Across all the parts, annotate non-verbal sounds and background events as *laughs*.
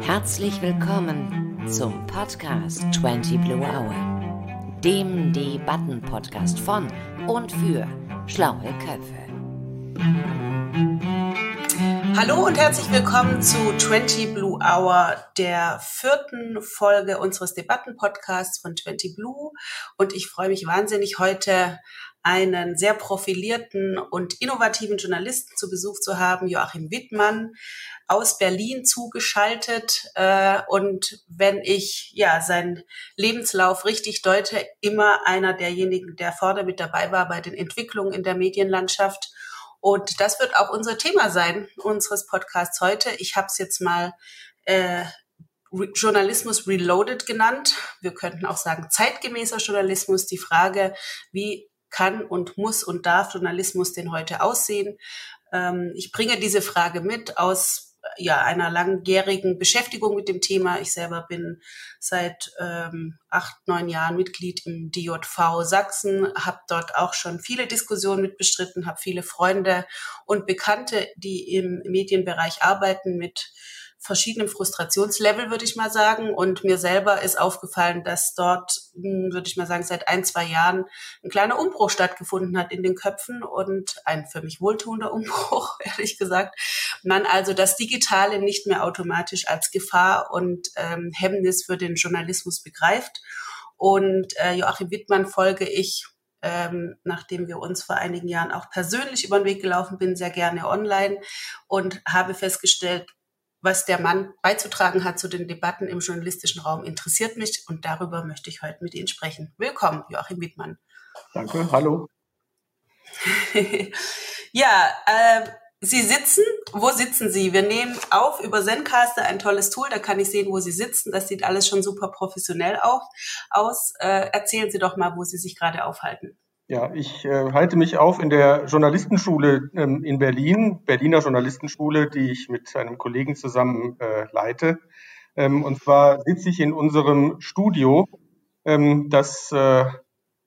Herzlich willkommen zum Podcast 20 Blue Hour, dem Debatten-Podcast von und für schlaue Köpfe. Hallo und herzlich willkommen zu 20 Blue Hour, der vierten Folge unseres Debatten-Podcasts von 20 Blue. Und ich freue mich wahnsinnig, heute einen sehr profilierten und innovativen Journalisten zu Besuch zu haben, Joachim Wittmann aus Berlin zugeschaltet. Äh, und wenn ich ja seinen Lebenslauf richtig deute, immer einer derjenigen, der vorne mit dabei war bei den Entwicklungen in der Medienlandschaft. Und das wird auch unser Thema sein unseres Podcasts heute. Ich habe es jetzt mal äh, Journalismus Reloaded genannt. Wir könnten auch sagen zeitgemäßer Journalismus. Die Frage, wie kann und muss und darf Journalismus denn heute aussehen? Ähm, ich bringe diese Frage mit aus ja, einer langjährigen Beschäftigung mit dem Thema. Ich selber bin seit ähm, acht, neun Jahren Mitglied im DJV Sachsen, habe dort auch schon viele Diskussionen mit bestritten, habe viele Freunde und Bekannte, die im Medienbereich arbeiten mit verschiedenen Frustrationslevel, würde ich mal sagen. Und mir selber ist aufgefallen, dass dort, hm, würde ich mal sagen, seit ein, zwei Jahren ein kleiner Umbruch stattgefunden hat in den Köpfen und ein für mich wohltuender *laughs* Umbruch, ehrlich gesagt. Man also das Digitale nicht mehr automatisch als Gefahr und ähm, Hemmnis für den Journalismus begreift. Und äh, Joachim Wittmann folge ich ähm, nachdem wir uns vor einigen Jahren auch persönlich über den Weg gelaufen bin, sehr gerne online und habe festgestellt, was der Mann beizutragen hat zu den Debatten im journalistischen Raum, interessiert mich und darüber möchte ich heute mit Ihnen sprechen. Willkommen, Joachim Wittmann. Danke, hallo. *laughs* ja, äh, Sie sitzen, wo sitzen Sie? Wir nehmen auf über Zencaster, ein tolles Tool, da kann ich sehen, wo Sie sitzen. Das sieht alles schon super professionell auf, aus. Äh, erzählen Sie doch mal, wo Sie sich gerade aufhalten. Ja, ich äh, halte mich auf in der Journalistenschule ähm, in Berlin, Berliner Journalistenschule, die ich mit einem Kollegen zusammen äh, leite. Ähm, und zwar sitze ich in unserem Studio, ähm, das äh,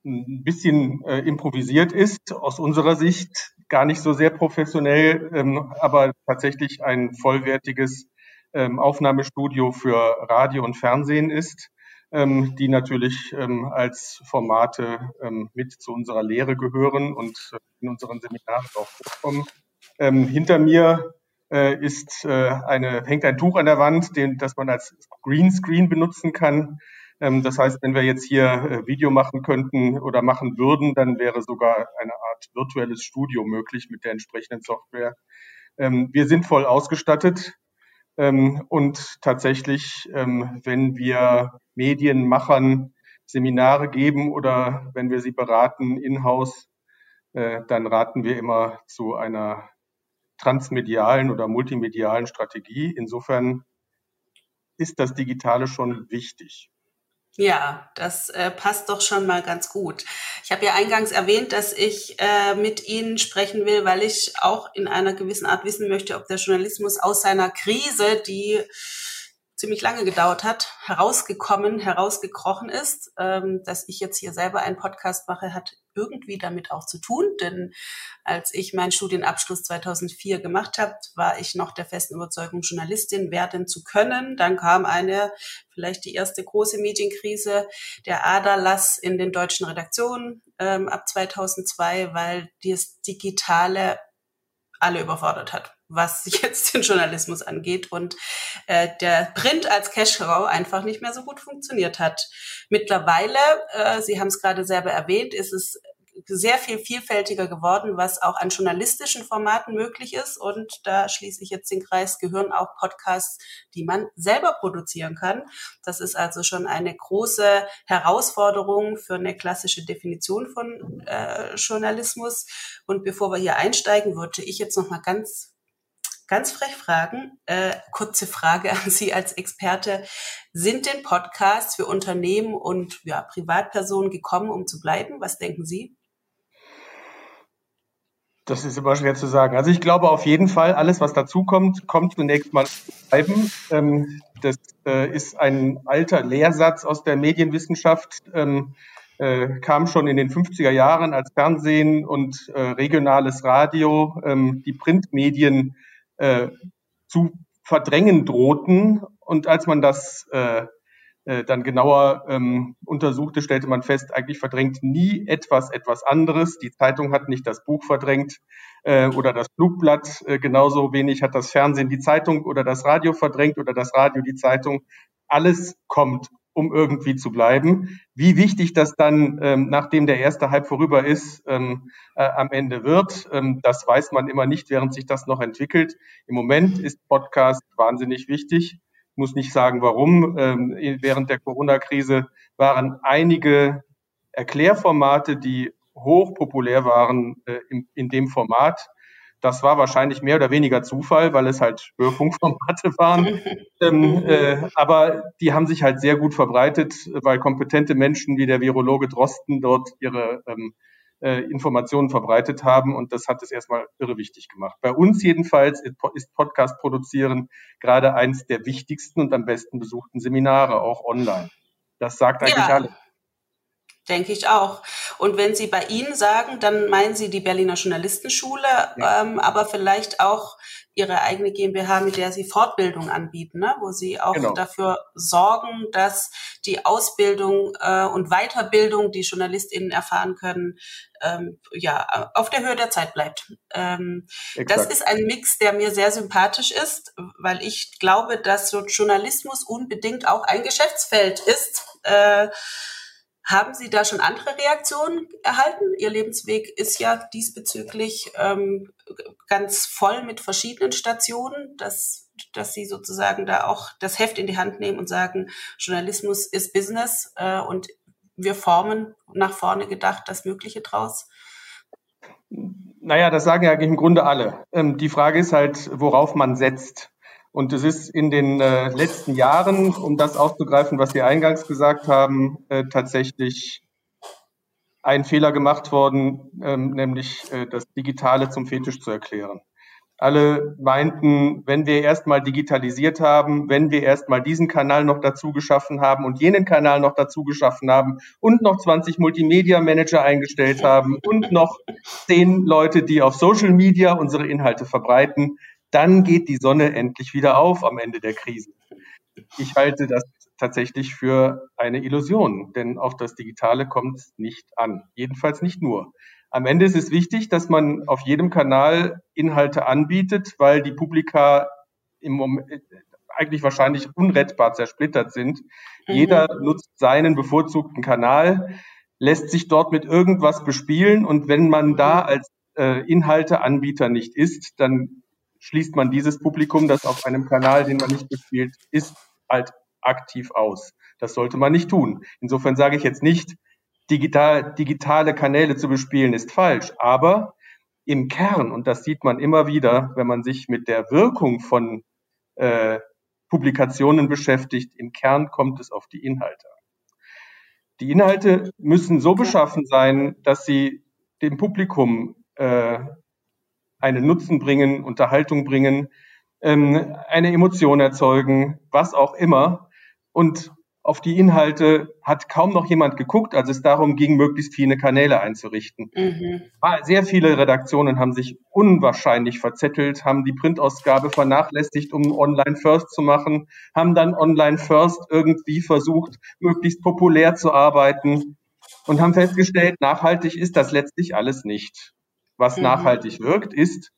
ein bisschen äh, improvisiert ist, aus unserer Sicht gar nicht so sehr professionell, ähm, aber tatsächlich ein vollwertiges ähm, Aufnahmestudio für Radio und Fernsehen ist die natürlich ähm, als Formate ähm, mit zu unserer Lehre gehören und äh, in unseren Seminaren auch vorkommen. Ähm, hinter mir äh, ist äh, eine, hängt ein Tuch an der Wand, den, das man als Greenscreen benutzen kann. Ähm, das heißt, wenn wir jetzt hier Video machen könnten oder machen würden, dann wäre sogar eine Art virtuelles Studio möglich mit der entsprechenden Software. Ähm, wir sind voll ausgestattet. Ähm, und tatsächlich, ähm, wenn wir Medienmachern Seminare geben oder wenn wir sie beraten in-house, äh, dann raten wir immer zu einer transmedialen oder multimedialen Strategie. Insofern ist das Digitale schon wichtig. Ja, das äh, passt doch schon mal ganz gut. Ich habe ja eingangs erwähnt, dass ich äh, mit Ihnen sprechen will, weil ich auch in einer gewissen Art wissen möchte, ob der Journalismus aus seiner Krise, die ziemlich lange gedauert hat, herausgekommen, herausgekrochen ist. Ähm, dass ich jetzt hier selber einen Podcast mache, hat irgendwie damit auch zu tun, denn als ich meinen Studienabschluss 2004 gemacht habe, war ich noch der festen Überzeugung, Journalistin werden zu können. Dann kam eine, vielleicht die erste große Medienkrise, der Aderlass in den deutschen Redaktionen ähm, ab 2002, weil das Digitale alle überfordert hat was *laughs* jetzt den Journalismus angeht und äh, der Print als Cash-Cow einfach nicht mehr so gut funktioniert hat. Mittlerweile, äh, Sie haben es gerade selber erwähnt, ist es sehr viel vielfältiger geworden, was auch an journalistischen Formaten möglich ist. Und da schließe ich jetzt den Kreis, gehören auch Podcasts, die man selber produzieren kann. Das ist also schon eine große Herausforderung für eine klassische Definition von äh, Journalismus. Und bevor wir hier einsteigen, würde ich jetzt noch mal ganz ganz frech fragen, äh, kurze Frage an Sie als Experte. Sind denn Podcasts für Unternehmen und ja, Privatpersonen gekommen, um zu bleiben? Was denken Sie? Das ist immer schwer zu sagen. Also ich glaube auf jeden Fall, alles, was dazu kommt, zunächst mal bleiben. Ähm, das äh, ist ein alter Lehrsatz aus der Medienwissenschaft. Ähm, äh, kam schon in den 50er Jahren, als Fernsehen und äh, regionales Radio ähm, die Printmedien äh, zu verdrängen drohten. Und als man das äh, dann genauer ähm, untersuchte, stellte man fest, eigentlich verdrängt nie etwas etwas anderes. Die Zeitung hat nicht das Buch verdrängt äh, oder das Flugblatt. Äh, genauso wenig hat das Fernsehen die Zeitung oder das Radio verdrängt oder das Radio die Zeitung. Alles kommt um irgendwie zu bleiben. Wie wichtig das dann, ähm, nachdem der erste Hype vorüber ist, ähm, äh, am Ende wird, ähm, das weiß man immer nicht, während sich das noch entwickelt. Im Moment ist Podcast wahnsinnig wichtig. Muss nicht sagen, warum. Ähm, während der Corona-Krise waren einige Erklärformate, die hochpopulär waren äh, in, in dem Format, das war wahrscheinlich mehr oder weniger Zufall, weil es halt Hörfunkformate *laughs* waren. ähm, äh, aber die haben sich halt sehr gut verbreitet, weil kompetente Menschen wie der Virologe Drosten dort ihre ähm, äh, Informationen verbreitet haben und das hat es erstmal irre wichtig gemacht. Bei uns jedenfalls ist Podcast produzieren gerade eins der wichtigsten und am besten besuchten Seminare, auch online. Das sagt eigentlich ja. alles. Denke ich auch. Und wenn Sie bei Ihnen sagen, dann meinen Sie die Berliner Journalistenschule, ja. ähm, aber vielleicht auch Ihre eigene GmbH, mit der Sie Fortbildung anbieten, ne? wo Sie auch genau. dafür sorgen, dass die Ausbildung äh, und Weiterbildung, die JournalistInnen erfahren können, ähm, ja, auf der Höhe der Zeit bleibt. Ähm, das ist ein Mix, der mir sehr sympathisch ist, weil ich glaube, dass so Journalismus unbedingt auch ein Geschäftsfeld ist. Äh, haben Sie da schon andere Reaktionen erhalten? Ihr Lebensweg ist ja diesbezüglich ähm, ganz voll mit verschiedenen Stationen, dass, dass Sie sozusagen da auch das Heft in die Hand nehmen und sagen, Journalismus ist Business äh, und wir formen nach vorne gedacht das Mögliche draus. Naja, das sagen ja im Grunde alle. Ähm, die Frage ist halt, worauf man setzt. Und es ist in den äh, letzten Jahren, um das aufzugreifen, was Sie eingangs gesagt haben, äh, tatsächlich ein Fehler gemacht worden, ähm, nämlich äh, das Digitale zum Fetisch zu erklären. Alle meinten, wenn wir erstmal digitalisiert haben, wenn wir erstmal diesen Kanal noch dazu geschaffen haben und jenen Kanal noch dazu geschaffen haben und noch 20 Multimedia Manager eingestellt haben und noch zehn Leute, die auf Social Media unsere Inhalte verbreiten, dann geht die Sonne endlich wieder auf am Ende der Krise. Ich halte das tatsächlich für eine Illusion, denn auf das Digitale kommt es nicht an. Jedenfalls nicht nur. Am Ende ist es wichtig, dass man auf jedem Kanal Inhalte anbietet, weil die Publika im Moment eigentlich wahrscheinlich unrettbar zersplittert sind. Mhm. Jeder nutzt seinen bevorzugten Kanal, lässt sich dort mit irgendwas bespielen und wenn man da als äh, Inhalteanbieter nicht ist, dann schließt man dieses Publikum, das auf einem Kanal, den man nicht bespielt, ist, halt aktiv aus. Das sollte man nicht tun. Insofern sage ich jetzt nicht, digital, digitale Kanäle zu bespielen ist falsch, aber im Kern, und das sieht man immer wieder, wenn man sich mit der Wirkung von äh, Publikationen beschäftigt, im Kern kommt es auf die Inhalte an. Die Inhalte müssen so beschaffen sein, dass sie dem Publikum äh, einen Nutzen bringen, Unterhaltung bringen, ähm, eine Emotion erzeugen, was auch immer. Und auf die Inhalte hat kaum noch jemand geguckt, als es darum ging, möglichst viele Kanäle einzurichten. Mhm. Sehr viele Redaktionen haben sich unwahrscheinlich verzettelt, haben die Printausgabe vernachlässigt, um Online First zu machen, haben dann Online First irgendwie versucht, möglichst populär zu arbeiten und haben festgestellt, nachhaltig ist das letztlich alles nicht was mhm. nachhaltig wirkt, ist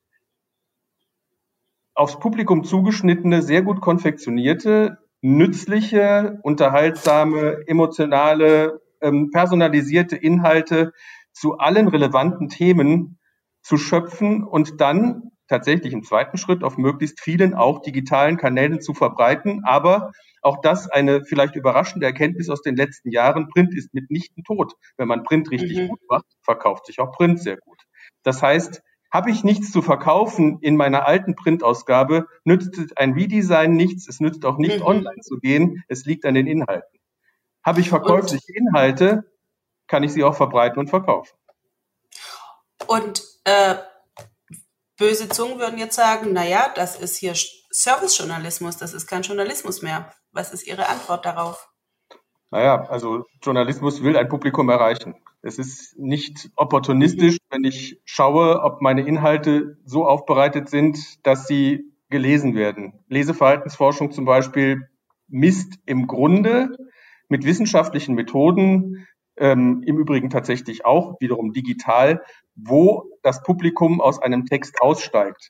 aufs Publikum zugeschnittene, sehr gut konfektionierte, nützliche, unterhaltsame, emotionale, ähm, personalisierte Inhalte zu allen relevanten Themen zu schöpfen und dann tatsächlich im zweiten Schritt auf möglichst vielen auch digitalen Kanälen zu verbreiten. Aber auch das eine vielleicht überraschende Erkenntnis aus den letzten Jahren. Print ist mitnichten tot. Wenn man Print richtig mhm. gut macht, verkauft sich auch Print sehr gut. Das heißt, habe ich nichts zu verkaufen in meiner alten Printausgabe, nützt ein Redesign nichts, es nützt auch nicht mhm. online zu gehen, es liegt an den Inhalten. Habe ich verkäufliche Inhalte, kann ich sie auch verbreiten und verkaufen. Und äh, böse Zungen würden jetzt sagen, naja, das ist hier Servicejournalismus, das ist kein Journalismus mehr. Was ist Ihre Antwort darauf? Naja, also Journalismus will ein Publikum erreichen. Es ist nicht opportunistisch, wenn ich schaue, ob meine Inhalte so aufbereitet sind, dass sie gelesen werden. Leseverhaltensforschung zum Beispiel misst im Grunde mit wissenschaftlichen Methoden, ähm, im Übrigen tatsächlich auch wiederum digital, wo das Publikum aus einem Text aussteigt.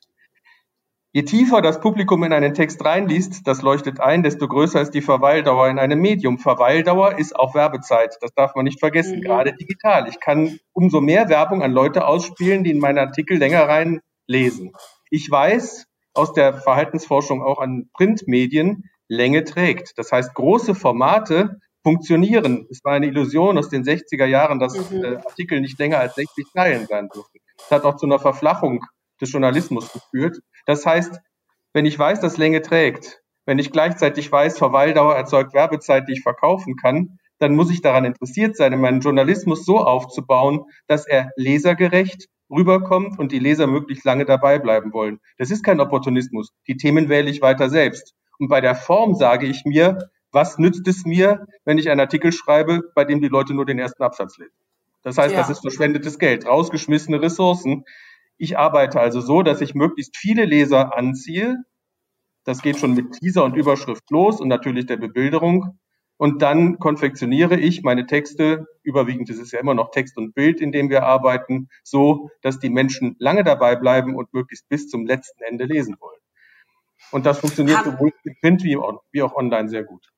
Je tiefer das Publikum in einen Text reinliest, das leuchtet ein, desto größer ist die Verweildauer in einem Medium. Verweildauer ist auch Werbezeit. Das darf man nicht vergessen, mhm. gerade digital. Ich kann umso mehr Werbung an Leute ausspielen, die in meinen Artikel länger reinlesen. Ich weiß aus der Verhaltensforschung auch an Printmedien, Länge trägt. Das heißt, große Formate funktionieren. Es war eine Illusion aus den 60er Jahren, dass mhm. äh, Artikel nicht länger als 60 Zeilen sein dürfen. Das hat auch zu einer Verflachung des Journalismus geführt. Das heißt, wenn ich weiß, dass Länge trägt, wenn ich gleichzeitig weiß, Verweildauer erzeugt Werbezeit, die ich verkaufen kann, dann muss ich daran interessiert sein, meinen Journalismus so aufzubauen, dass er lesergerecht rüberkommt und die Leser möglichst lange dabei bleiben wollen. Das ist kein Opportunismus. Die Themen wähle ich weiter selbst. Und bei der Form sage ich mir, was nützt es mir, wenn ich einen Artikel schreibe, bei dem die Leute nur den ersten Absatz lesen? Das heißt, ja. das ist verschwendetes Geld, rausgeschmissene Ressourcen. Ich arbeite also so, dass ich möglichst viele Leser anziehe. Das geht schon mit Teaser und Überschrift los und natürlich der Bebilderung. Und dann konfektioniere ich meine Texte, überwiegend ist es ja immer noch Text und Bild, in dem wir arbeiten, so, dass die Menschen lange dabei bleiben und möglichst bis zum letzten Ende lesen wollen. Und das funktioniert sowohl im Print wie auch online sehr gut.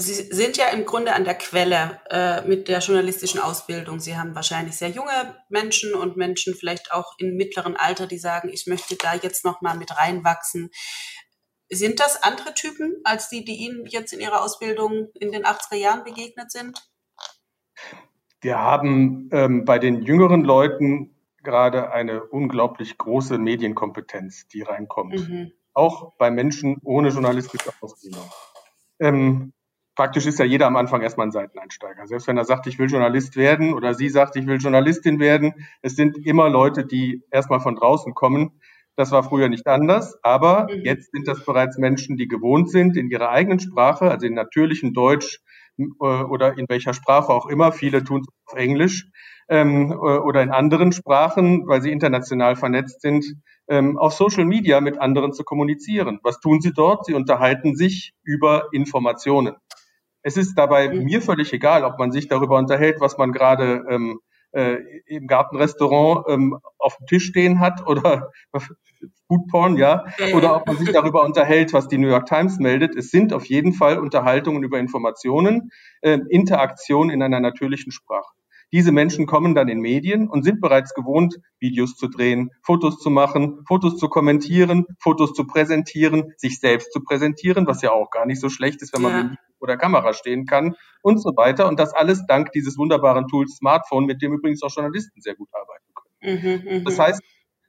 Sie sind ja im Grunde an der Quelle äh, mit der journalistischen Ausbildung. Sie haben wahrscheinlich sehr junge Menschen und Menschen vielleicht auch im mittleren Alter, die sagen, ich möchte da jetzt noch mal mit reinwachsen. Sind das andere Typen als die, die Ihnen jetzt in Ihrer Ausbildung in den 80er Jahren begegnet sind? Wir haben ähm, bei den jüngeren Leuten gerade eine unglaublich große Medienkompetenz, die reinkommt. Mhm. Auch bei Menschen ohne journalistische Ausbildung. Ähm, praktisch ist ja jeder am Anfang erstmal ein Seiteneinsteiger. Selbst wenn er sagt, ich will Journalist werden oder sie sagt, ich will Journalistin werden, es sind immer Leute, die erstmal von draußen kommen. Das war früher nicht anders, aber mhm. jetzt sind das bereits Menschen, die gewohnt sind, in ihrer eigenen Sprache, also in natürlichen Deutsch äh, oder in welcher Sprache auch immer, viele tun es auf Englisch ähm, äh, oder in anderen Sprachen, weil sie international vernetzt sind, ähm, auf Social Media mit anderen zu kommunizieren. Was tun sie dort? Sie unterhalten sich über Informationen. Es ist dabei mhm. mir völlig egal, ob man sich darüber unterhält, was man gerade ähm, äh, im Gartenrestaurant ähm, auf dem Tisch stehen hat *laughs* oder Foodporn, ja, oder ob man sich darüber unterhält, was die New York Times meldet. Es sind auf jeden Fall Unterhaltungen über Informationen, äh, Interaktion in einer natürlichen Sprache. Diese Menschen kommen dann in Medien und sind bereits gewohnt, Videos zu drehen, Fotos zu machen, Fotos zu kommentieren, Fotos zu präsentieren, sich selbst zu präsentieren, was ja auch gar nicht so schlecht ist, wenn man ja. mit vor der Kamera stehen kann und so weiter. Und das alles dank dieses wunderbaren Tools Smartphone, mit dem übrigens auch Journalisten sehr gut arbeiten können. Mhm, mhm. das heißt,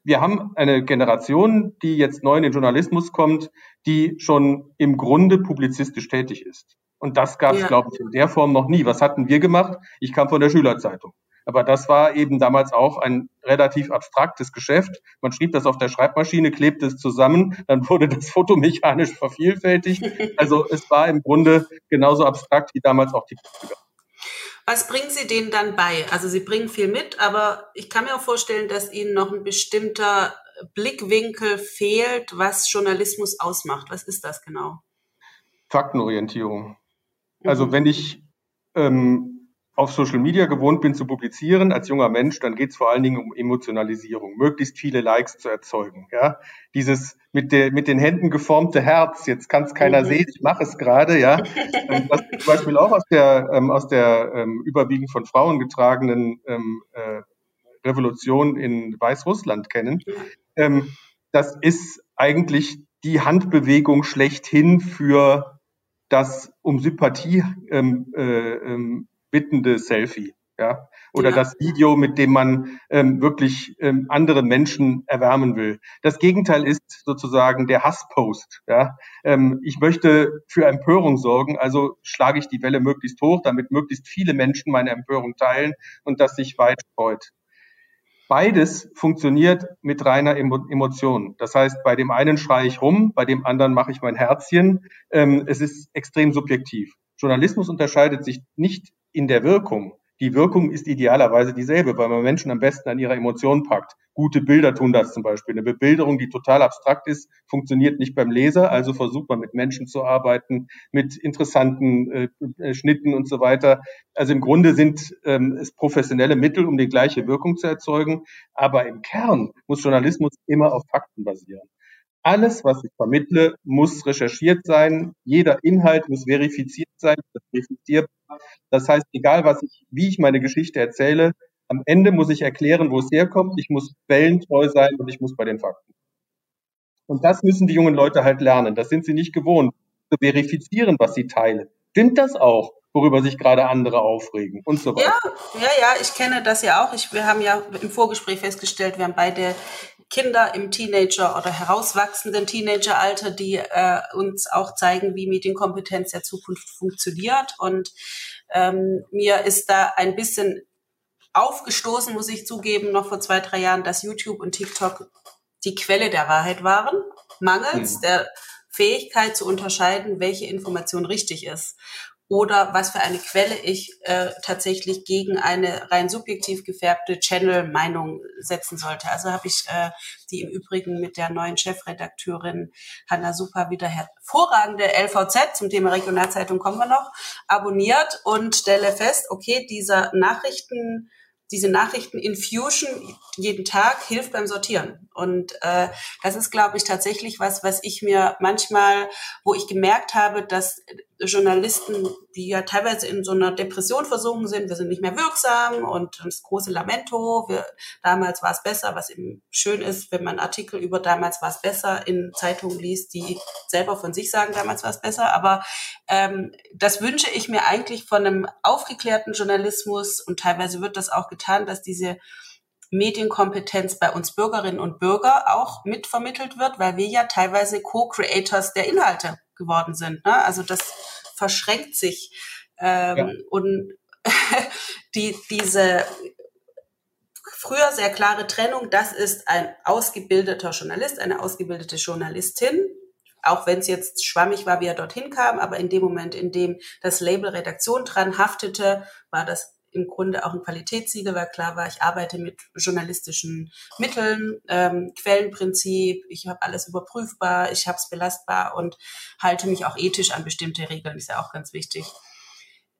wir haben eine Generation, die jetzt neu in den Journalismus kommt, die schon im Grunde publizistisch tätig ist. Und das gab es, ja. glaube ich, in der Form noch nie. Was hatten wir gemacht? Ich kam von der Schülerzeitung. Aber das war eben damals auch ein relativ abstraktes Geschäft. Man schrieb das auf der Schreibmaschine, klebte es zusammen, dann wurde das Foto mechanisch vervielfältigt. Also es war im Grunde genauso abstrakt wie damals auch die Computer. Was bringen Sie denen dann bei? Also Sie bringen viel mit, aber ich kann mir auch vorstellen, dass Ihnen noch ein bestimmter Blickwinkel fehlt, was Journalismus ausmacht. Was ist das genau? Faktenorientierung. Also mhm. wenn ich ähm, auf Social Media gewohnt bin zu publizieren als junger Mensch, dann geht es vor allen Dingen um Emotionalisierung, möglichst viele Likes zu erzeugen. Ja, dieses mit der mit den Händen geformte Herz. Jetzt kann es keiner mhm. sehen, ich mache es gerade. Ja, *laughs* ähm, was zum Beispiel auch aus der ähm, aus der ähm, überwiegend von Frauen getragenen ähm, äh, Revolution in Weißrussland kennen. Ähm, das ist eigentlich die Handbewegung schlechthin für das um Sympathie ähm, äh, ähm, bittende Selfie. Ja, oder ja. das Video, mit dem man ähm, wirklich ähm, andere Menschen erwärmen will. Das Gegenteil ist sozusagen der Hasspost. Ja, ähm, ich möchte für Empörung sorgen, also schlage ich die Welle möglichst hoch, damit möglichst viele Menschen meine Empörung teilen und das sich weit freut. Beides funktioniert mit reiner Emotion. Das heißt, bei dem einen schreie ich rum, bei dem anderen mache ich mein Herzchen. Ähm, es ist extrem subjektiv. Journalismus unterscheidet sich nicht in der Wirkung. Die Wirkung ist idealerweise dieselbe, weil man Menschen am besten an ihre Emotionen packt. Gute Bilder tun das zum Beispiel. Eine Bebilderung, die total abstrakt ist, funktioniert nicht beim Leser. Also versucht man mit Menschen zu arbeiten, mit interessanten äh, äh Schnitten und so weiter. Also im Grunde sind ähm, es professionelle Mittel, um die gleiche Wirkung zu erzeugen. Aber im Kern muss Journalismus immer auf Fakten basieren. Alles, was ich vermittle, muss recherchiert sein. Jeder Inhalt muss verifiziert sein, verifizierbar. Das heißt, egal was ich, wie ich meine Geschichte erzähle, am Ende muss ich erklären, wo es herkommt. Ich muss quellentreu sein und ich muss bei den Fakten. Und das müssen die jungen Leute halt lernen. Das sind sie nicht gewohnt, zu verifizieren, was sie teilen. Stimmt das auch? worüber sich gerade andere aufregen und so weiter. Ja, ja, ja, ich kenne das ja auch. Ich, wir haben ja im Vorgespräch festgestellt, wir haben beide Kinder im Teenager- oder herauswachsenden Teenageralter, die äh, uns auch zeigen, wie Medienkompetenz der Zukunft funktioniert. Und ähm, mir ist da ein bisschen aufgestoßen, muss ich zugeben, noch vor zwei, drei Jahren, dass YouTube und TikTok die Quelle der Wahrheit waren, mangels mhm. der Fähigkeit zu unterscheiden, welche Information richtig ist oder was für eine Quelle ich äh, tatsächlich gegen eine rein subjektiv gefärbte Channel-Meinung setzen sollte. Also habe ich äh, die im Übrigen mit der neuen Chefredakteurin Hanna Super wieder hervorragende LVZ zum Thema Regionalzeitung kommen wir noch, abonniert und stelle fest, okay, dieser Nachrichten diese Nachrichten Infusion jeden Tag hilft beim Sortieren. Und äh, das ist, glaube ich, tatsächlich was, was ich mir manchmal, wo ich gemerkt habe, dass Journalisten, die ja teilweise in so einer Depression versunken sind, wir sind nicht mehr wirksam und das große Lamento, wir, damals war es besser, was eben schön ist, wenn man Artikel über damals war es besser in Zeitungen liest, die selber von sich sagen, damals war es besser. Aber ähm, das wünsche ich mir eigentlich von einem aufgeklärten Journalismus und teilweise wird das auch getan, dass diese Medienkompetenz bei uns Bürgerinnen und Bürger auch mitvermittelt wird, weil wir ja teilweise Co-Creators der Inhalte geworden sind. Ne? Also das verschränkt sich. Ähm, ja. Und *laughs* die, diese früher sehr klare Trennung, das ist ein ausgebildeter Journalist, eine ausgebildete Journalistin, auch wenn es jetzt schwammig war, wie er dorthin kam, aber in dem Moment, in dem das Label Redaktion dran haftete, war das im Grunde auch ein Qualitätssiegel, weil klar war, ich arbeite mit journalistischen Mitteln, ähm, Quellenprinzip, ich habe alles überprüfbar, ich habe es belastbar und halte mich auch ethisch an bestimmte Regeln, ist ja auch ganz wichtig.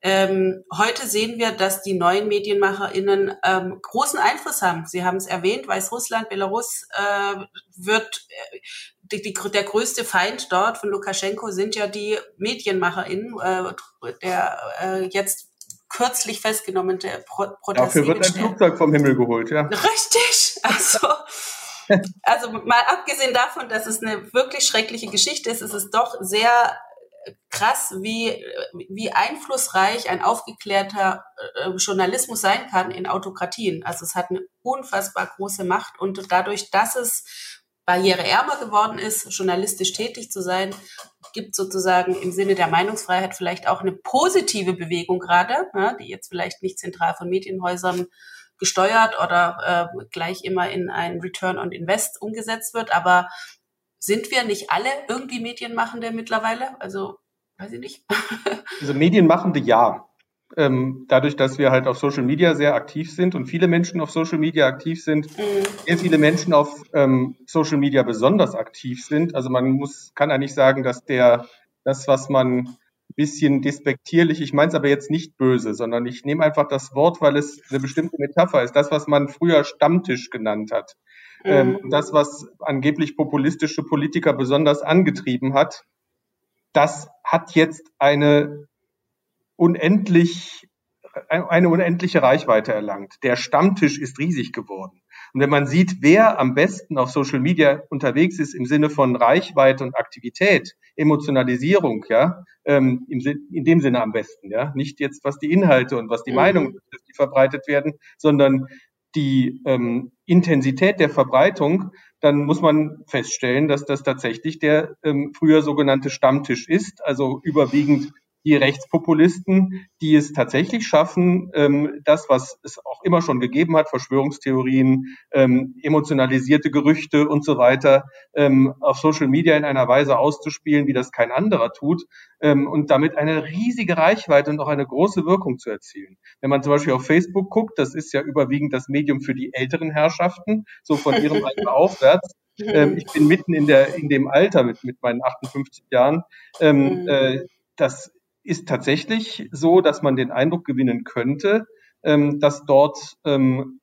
Ähm, heute sehen wir, dass die neuen MedienmacherInnen ähm, großen Einfluss haben. Sie haben es erwähnt, Weißrussland, Belarus äh, wird äh, die, die, der größte Feind dort von Lukaschenko sind ja die MedienmacherInnen, äh, der äh, jetzt kürzlich festgenommene Pro Protest. Dafür wird ein Flugzeug vom Himmel geholt, ja. Richtig. Also, also mal abgesehen davon, dass es eine wirklich schreckliche Geschichte ist, ist es doch sehr krass, wie, wie einflussreich ein aufgeklärter äh, Journalismus sein kann in Autokratien. Also es hat eine unfassbar große Macht und dadurch, dass es barriereärmer geworden ist, journalistisch tätig zu sein, gibt sozusagen im Sinne der Meinungsfreiheit vielleicht auch eine positive Bewegung gerade, ja, die jetzt vielleicht nicht zentral von Medienhäusern gesteuert oder äh, gleich immer in ein Return on Invest umgesetzt wird. Aber sind wir nicht alle irgendwie Medienmachende mittlerweile? Also weiß ich nicht. *laughs* also Medienmachende ja ähm, dadurch, dass wir halt auf Social Media sehr aktiv sind und viele Menschen auf Social Media aktiv sind, mhm. sehr viele Menschen auf ähm, Social Media besonders aktiv sind. Also man muss, kann eigentlich sagen, dass der, das, was man bisschen despektierlich, ich meine es aber jetzt nicht böse, sondern ich nehme einfach das Wort, weil es eine bestimmte Metapher ist. Das, was man früher Stammtisch genannt hat. Ähm, mhm. Ähm, das, was angeblich populistische Politiker besonders angetrieben hat, das hat jetzt eine unendlich, eine unendliche Reichweite erlangt. Der Stammtisch ist riesig geworden. Und wenn man sieht, wer am besten auf Social Media unterwegs ist im Sinne von Reichweite und Aktivität, Emotionalisierung, ja, ähm, im, in dem Sinne am besten, ja, nicht jetzt was die Inhalte und was die mhm. Meinungen, die verbreitet werden, sondern die ähm, Intensität der Verbreitung, dann muss man feststellen, dass das tatsächlich der ähm, früher sogenannte Stammtisch ist, also überwiegend die Rechtspopulisten, die es tatsächlich schaffen, ähm, das, was es auch immer schon gegeben hat, Verschwörungstheorien, ähm, emotionalisierte Gerüchte und so weiter, ähm, auf Social Media in einer Weise auszuspielen, wie das kein anderer tut, ähm, und damit eine riesige Reichweite und auch eine große Wirkung zu erzielen. Wenn man zum Beispiel auf Facebook guckt, das ist ja überwiegend das Medium für die älteren Herrschaften, so von ihrem *laughs* Alter aufwärts. Ähm, ich bin mitten in der in dem Alter mit mit meinen 58 Jahren. Ähm, mhm. äh, das ist tatsächlich so, dass man den Eindruck gewinnen könnte, ähm, dass dort, ähm,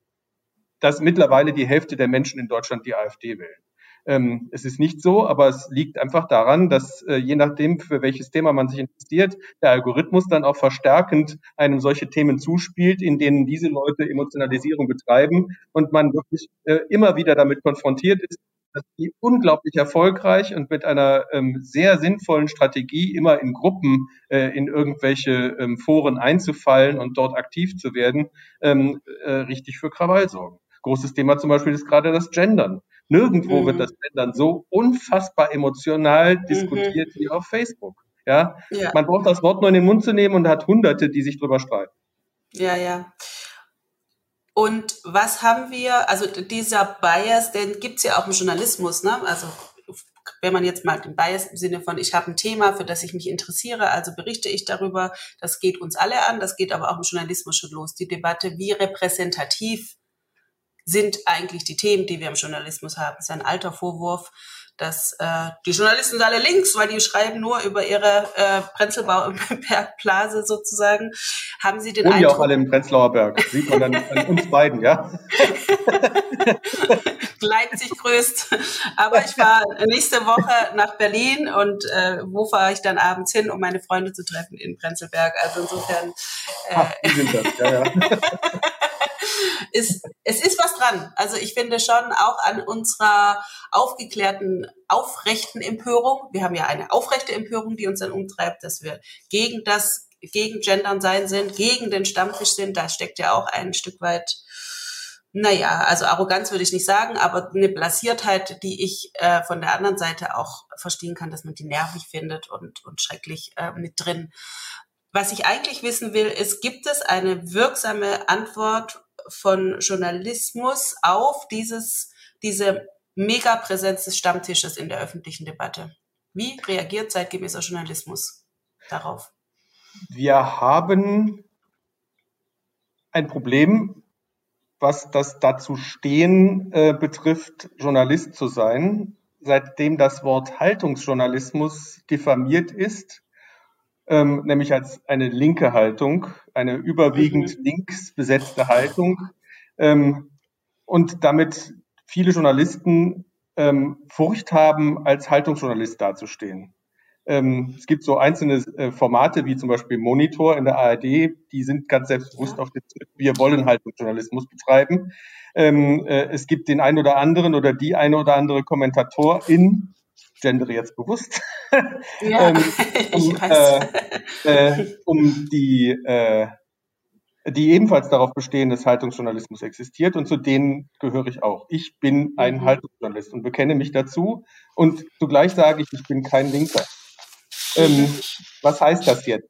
dass mittlerweile die Hälfte der Menschen in Deutschland die AfD wählen. Ähm, es ist nicht so, aber es liegt einfach daran, dass äh, je nachdem, für welches Thema man sich interessiert, der Algorithmus dann auch verstärkend einem solche Themen zuspielt, in denen diese Leute Emotionalisierung betreiben und man wirklich äh, immer wieder damit konfrontiert ist, dass die unglaublich erfolgreich und mit einer ähm, sehr sinnvollen Strategie immer in Gruppen äh, in irgendwelche ähm, Foren einzufallen und dort aktiv zu werden, ähm, äh, richtig für Krawall sorgen. Großes Thema zum Beispiel ist gerade das Gendern. Nirgendwo mhm. wird das Gendern so unfassbar emotional mhm. diskutiert mhm. wie auf Facebook. Ja? ja, man braucht das Wort nur in den Mund zu nehmen und hat Hunderte, die sich drüber streiten. Ja, ja. Und was haben wir, also dieser Bias, den gibt es ja auch im Journalismus, ne? Also wenn man jetzt mal den Bias im Sinne von, ich habe ein Thema, für das ich mich interessiere, also berichte ich darüber, das geht uns alle an, das geht aber auch im Journalismus schon los. Die Debatte, wie repräsentativ sind eigentlich die Themen, die wir im Journalismus haben. Das ist ein alter Vorwurf, dass äh, die Journalisten sind alle links, weil die schreiben nur über ihre äh, Prenzlbauer *laughs* Bergblase sozusagen. Haben Sie den Wohnen Eindruck? ja auch alle im Prenzlauer Berg. Sieht man dann an uns beiden, ja? *laughs* Leipzig grüßt. Aber ich fahre nächste Woche nach Berlin und äh, wo fahre ich dann abends hin, um meine Freunde zu treffen in Prenzlberg? Also insofern. Äh, Ach, die sind das, ja, ja. *laughs* ist, es ist was dran. Also ich finde schon auch an unserer aufgeklärten, aufrechten Empörung. Wir haben ja eine aufrechte Empörung, die uns dann umtreibt, dass wir gegen das, gegen Gendern sein sind, gegen den Stammtisch sind. Da steckt ja auch ein Stück weit naja, also Arroganz würde ich nicht sagen, aber eine Blasiertheit, die ich äh, von der anderen Seite auch verstehen kann, dass man die nervig findet und, und schrecklich äh, mit drin. Was ich eigentlich wissen will, ist, gibt es eine wirksame Antwort von Journalismus auf dieses, diese Megapräsenz des Stammtisches in der öffentlichen Debatte. Wie reagiert zeitgemäßer Journalismus darauf? Wir haben ein Problem, was das dazu stehen äh, betrifft, Journalist zu sein. Seitdem das Wort Haltungsjournalismus diffamiert ist, ähm, nämlich als eine linke Haltung, eine überwiegend mhm. links besetzte Haltung ähm, und damit viele Journalisten ähm, Furcht haben, als Haltungsjournalist dazustehen. Ähm, es gibt so einzelne äh, Formate wie zum Beispiel Monitor in der ARD, die sind ganz selbstbewusst auf dem wir wollen Haltungsjournalismus betreiben. Ähm, äh, es gibt den ein oder anderen oder die eine oder andere Kommentatorin, gendere jetzt bewusst, ja, *laughs* ähm, *laughs* um, äh, äh, um die, äh, die ebenfalls darauf bestehen, dass Haltungsjournalismus existiert und zu denen gehöre ich auch. Ich bin ein mhm. Haltungsjournalist und bekenne mich dazu und zugleich sage ich, ich bin kein Linker. Ähm, was heißt das jetzt?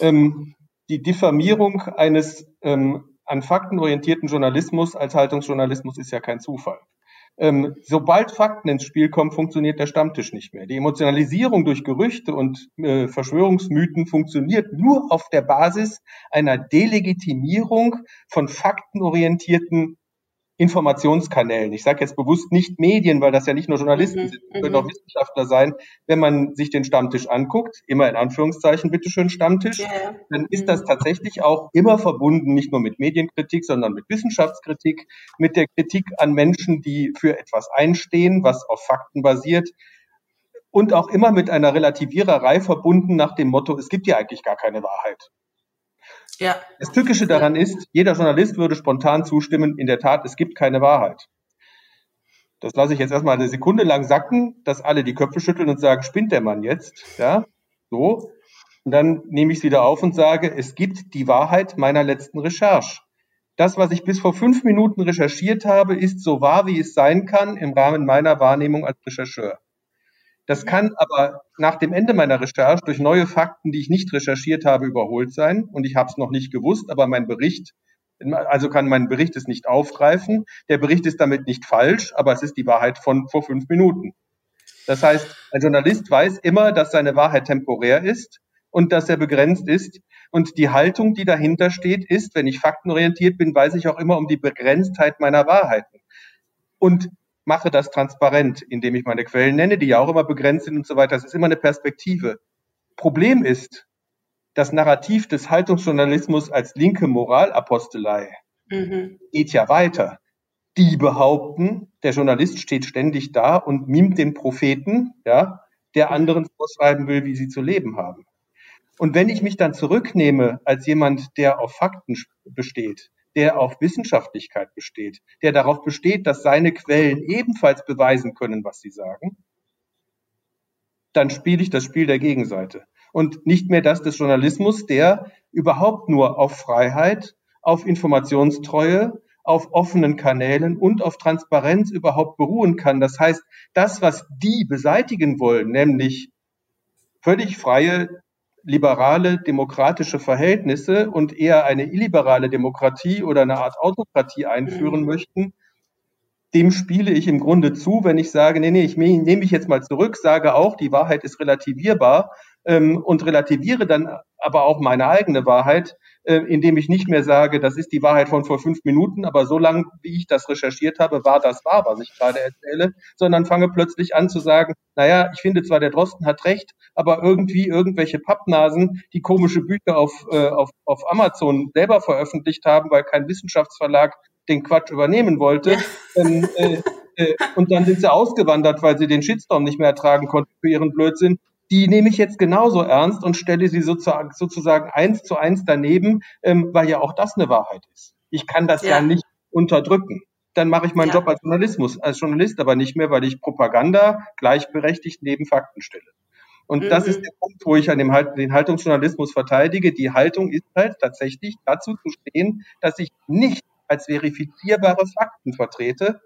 Ähm, die Diffamierung eines ähm, an Fakten orientierten Journalismus als Haltungsjournalismus ist ja kein Zufall. Ähm, sobald Fakten ins Spiel kommen, funktioniert der Stammtisch nicht mehr. Die Emotionalisierung durch Gerüchte und äh, Verschwörungsmythen funktioniert nur auf der Basis einer Delegitimierung von faktenorientierten Informationskanälen. Ich sage jetzt bewusst nicht Medien, weil das ja nicht nur Journalisten mhm, sind, können mhm. auch Wissenschaftler sein. Wenn man sich den Stammtisch anguckt, immer in Anführungszeichen, bitteschön Stammtisch, yeah. dann ist das mhm. tatsächlich auch immer verbunden, nicht nur mit Medienkritik, sondern mit Wissenschaftskritik, mit der Kritik an Menschen, die für etwas einstehen, was auf Fakten basiert. Und auch immer mit einer Relativiererei verbunden nach dem Motto, es gibt ja eigentlich gar keine Wahrheit. Ja. Das Tückische daran ist, jeder Journalist würde spontan zustimmen, in der Tat, es gibt keine Wahrheit. Das lasse ich jetzt erstmal eine Sekunde lang sacken, dass alle die Köpfe schütteln und sagen, spinnt der Mann jetzt? Ja, so. Und dann nehme ich es wieder auf und sage, es gibt die Wahrheit meiner letzten Recherche. Das, was ich bis vor fünf Minuten recherchiert habe, ist so wahr, wie es sein kann im Rahmen meiner Wahrnehmung als Rechercheur. Das kann aber nach dem Ende meiner Recherche durch neue Fakten, die ich nicht recherchiert habe, überholt sein. Und ich habe es noch nicht gewusst, aber mein Bericht, also kann mein Bericht es nicht aufgreifen. Der Bericht ist damit nicht falsch, aber es ist die Wahrheit von vor fünf Minuten. Das heißt, ein Journalist weiß immer, dass seine Wahrheit temporär ist und dass er begrenzt ist. Und die Haltung, die dahinter steht, ist, wenn ich faktenorientiert bin, weiß ich auch immer um die Begrenztheit meiner Wahrheiten. Und mache das transparent, indem ich meine Quellen nenne, die ja auch immer begrenzt sind und so weiter. Das ist immer eine Perspektive. Problem ist, das Narrativ des Haltungsjournalismus als linke Moralapostelei mhm. geht ja weiter. Die behaupten, der Journalist steht ständig da und mimt den Propheten, ja, der anderen vorschreiben will, wie sie zu leben haben. Und wenn ich mich dann zurücknehme als jemand, der auf Fakten besteht, der auf Wissenschaftlichkeit besteht, der darauf besteht, dass seine Quellen ebenfalls beweisen können, was sie sagen, dann spiele ich das Spiel der Gegenseite. Und nicht mehr das des Journalismus, der überhaupt nur auf Freiheit, auf Informationstreue, auf offenen Kanälen und auf Transparenz überhaupt beruhen kann. Das heißt, das, was die beseitigen wollen, nämlich völlig freie liberale demokratische Verhältnisse und eher eine illiberale Demokratie oder eine Art Autokratie einführen mhm. möchten, dem spiele ich im Grunde zu, wenn ich sage, nee, nee, ich nehme mich jetzt mal zurück, sage auch, die Wahrheit ist relativierbar ähm, und relativiere dann aber auch meine eigene Wahrheit, äh, indem ich nicht mehr sage, das ist die Wahrheit von vor fünf Minuten, aber so lange, wie ich das recherchiert habe, war das wahr, was ich gerade erzähle, sondern fange plötzlich an zu sagen, naja, ich finde zwar, der Drosten hat recht, aber irgendwie irgendwelche Pappnasen, die komische Bücher auf, äh, auf, auf Amazon selber veröffentlicht haben, weil kein Wissenschaftsverlag den Quatsch übernehmen wollte. Ähm, äh, und dann sind sie ausgewandert, weil sie den Shitstorm nicht mehr ertragen konnten für ihren Blödsinn die nehme ich jetzt genauso ernst und stelle sie sozusagen, eins zu eins daneben, ähm, weil ja auch das eine Wahrheit ist. Ich kann das ja, ja nicht unterdrücken. Dann mache ich meinen ja. Job als Journalismus, als Journalist aber nicht mehr, weil ich Propaganda gleichberechtigt neben Fakten stelle. Und mhm. das ist der Punkt, wo ich an dem halt, den Haltungsjournalismus verteidige. Die Haltung ist halt tatsächlich dazu zu stehen, dass ich nicht als verifizierbare Fakten vertrete,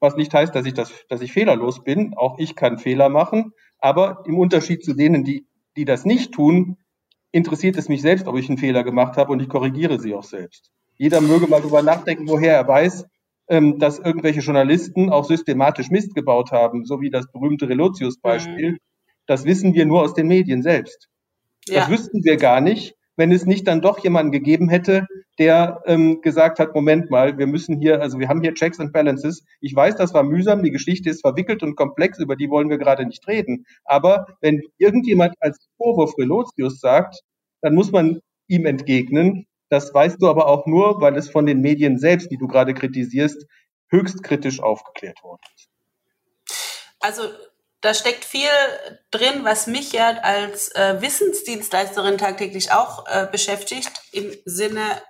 was nicht heißt, dass ich das, dass ich fehlerlos bin. Auch ich kann Fehler machen. Aber im Unterschied zu denen, die, die das nicht tun, interessiert es mich selbst, ob ich einen Fehler gemacht habe und ich korrigiere sie auch selbst. Jeder möge mal drüber nachdenken, woher er weiß, ähm, dass irgendwelche Journalisten auch systematisch Mist gebaut haben, so wie das berühmte Relotius-Beispiel. Mhm. Das wissen wir nur aus den Medien selbst. Ja. Das wüssten wir gar nicht, wenn es nicht dann doch jemanden gegeben hätte, der ähm, gesagt hat, Moment mal, wir müssen hier, also wir haben hier Checks and Balances. Ich weiß, das war mühsam, die Geschichte ist verwickelt und komplex, über die wollen wir gerade nicht reden. Aber wenn irgendjemand als Vorwurf Relotius sagt, dann muss man ihm entgegnen, das weißt du aber auch nur, weil es von den Medien selbst, die du gerade kritisierst, höchst kritisch aufgeklärt worden ist. Also da steckt viel drin, was mich ja als äh, Wissensdienstleisterin tagtäglich auch äh, beschäftigt, im Sinne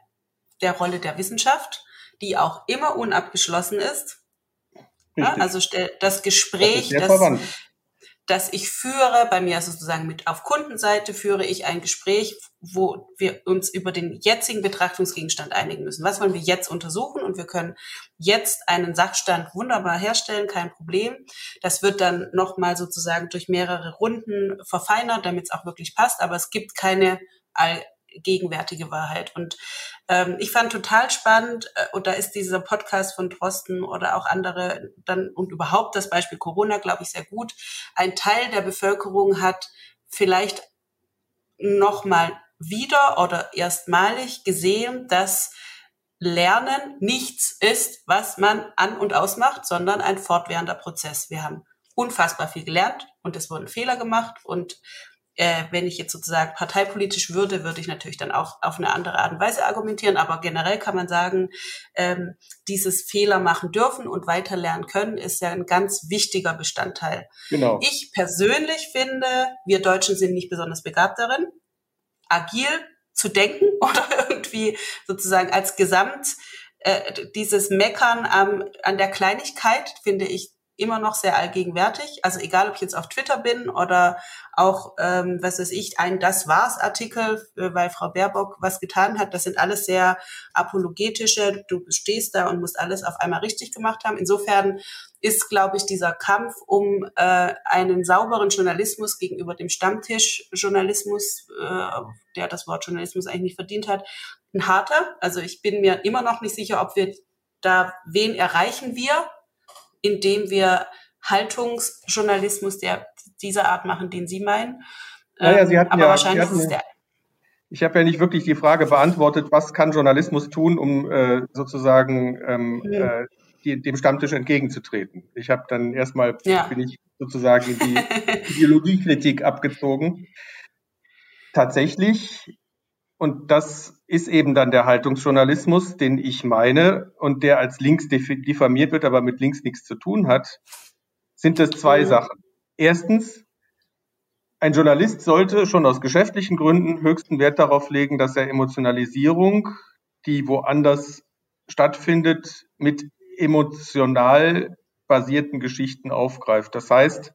der Rolle der Wissenschaft, die auch immer unabgeschlossen ist. Ja, also das Gespräch, das, das, das, ich führe, bei mir sozusagen mit auf Kundenseite führe ich ein Gespräch, wo wir uns über den jetzigen Betrachtungsgegenstand einigen müssen. Was wollen wir jetzt untersuchen? Und wir können jetzt einen Sachstand wunderbar herstellen, kein Problem. Das wird dann nochmal sozusagen durch mehrere Runden verfeinert, damit es auch wirklich passt. Aber es gibt keine gegenwärtige Wahrheit. Und ähm, ich fand total spannend, äh, und da ist dieser Podcast von Drosten oder auch andere dann und überhaupt das Beispiel Corona, glaube ich, sehr gut. Ein Teil der Bevölkerung hat vielleicht nochmal wieder oder erstmalig gesehen, dass Lernen nichts ist, was man an und ausmacht, sondern ein fortwährender Prozess. Wir haben unfassbar viel gelernt und es wurden Fehler gemacht und äh, wenn ich jetzt sozusagen parteipolitisch würde, würde ich natürlich dann auch auf eine andere Art und Weise argumentieren. Aber generell kann man sagen, ähm, dieses Fehler machen dürfen und weiter lernen können, ist ja ein ganz wichtiger Bestandteil. Genau. Ich persönlich finde, wir Deutschen sind nicht besonders begabt darin, agil zu denken *laughs* oder irgendwie sozusagen als Gesamt äh, dieses Meckern am, an der Kleinigkeit finde ich immer noch sehr allgegenwärtig. Also egal, ob ich jetzt auf Twitter bin oder auch, ähm, was weiß ich, ein Das war's Artikel, äh, weil Frau Baerbock was getan hat. Das sind alles sehr apologetische. Du stehst da und musst alles auf einmal richtig gemacht haben. Insofern ist, glaube ich, dieser Kampf um äh, einen sauberen Journalismus gegenüber dem Stammtischjournalismus, äh, der das Wort Journalismus eigentlich nicht verdient hat, ein harter. Also ich bin mir immer noch nicht sicher, ob wir da, wen erreichen wir indem wir Haltungsjournalismus der, dieser Art machen, den Sie meinen. Naja, Sie hatten aber ja, wahrscheinlich hatten, ist es der ich habe ja nicht wirklich die Frage beantwortet, was kann Journalismus tun, um äh, sozusagen ähm, mhm. äh, die, dem Stammtisch entgegenzutreten. Ich habe dann erstmal ja. bin ich sozusagen in die *laughs* Ideologiekritik abgezogen. Tatsächlich und das ist eben dann der Haltungsjournalismus, den ich meine und der als links diffamiert wird, aber mit links nichts zu tun hat, sind es zwei mhm. Sachen. Erstens, ein Journalist sollte schon aus geschäftlichen Gründen höchsten Wert darauf legen, dass er Emotionalisierung, die woanders stattfindet, mit emotional basierten Geschichten aufgreift. Das heißt,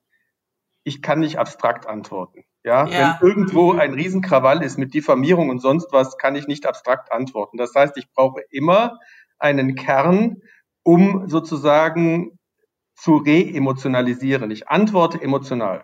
ich kann nicht abstrakt antworten. Ja, ja, wenn irgendwo ein Riesenkrawall ist mit Diffamierung und sonst was, kann ich nicht abstrakt antworten. Das heißt, ich brauche immer einen Kern, um sozusagen zu re-emotionalisieren. Ich antworte emotional.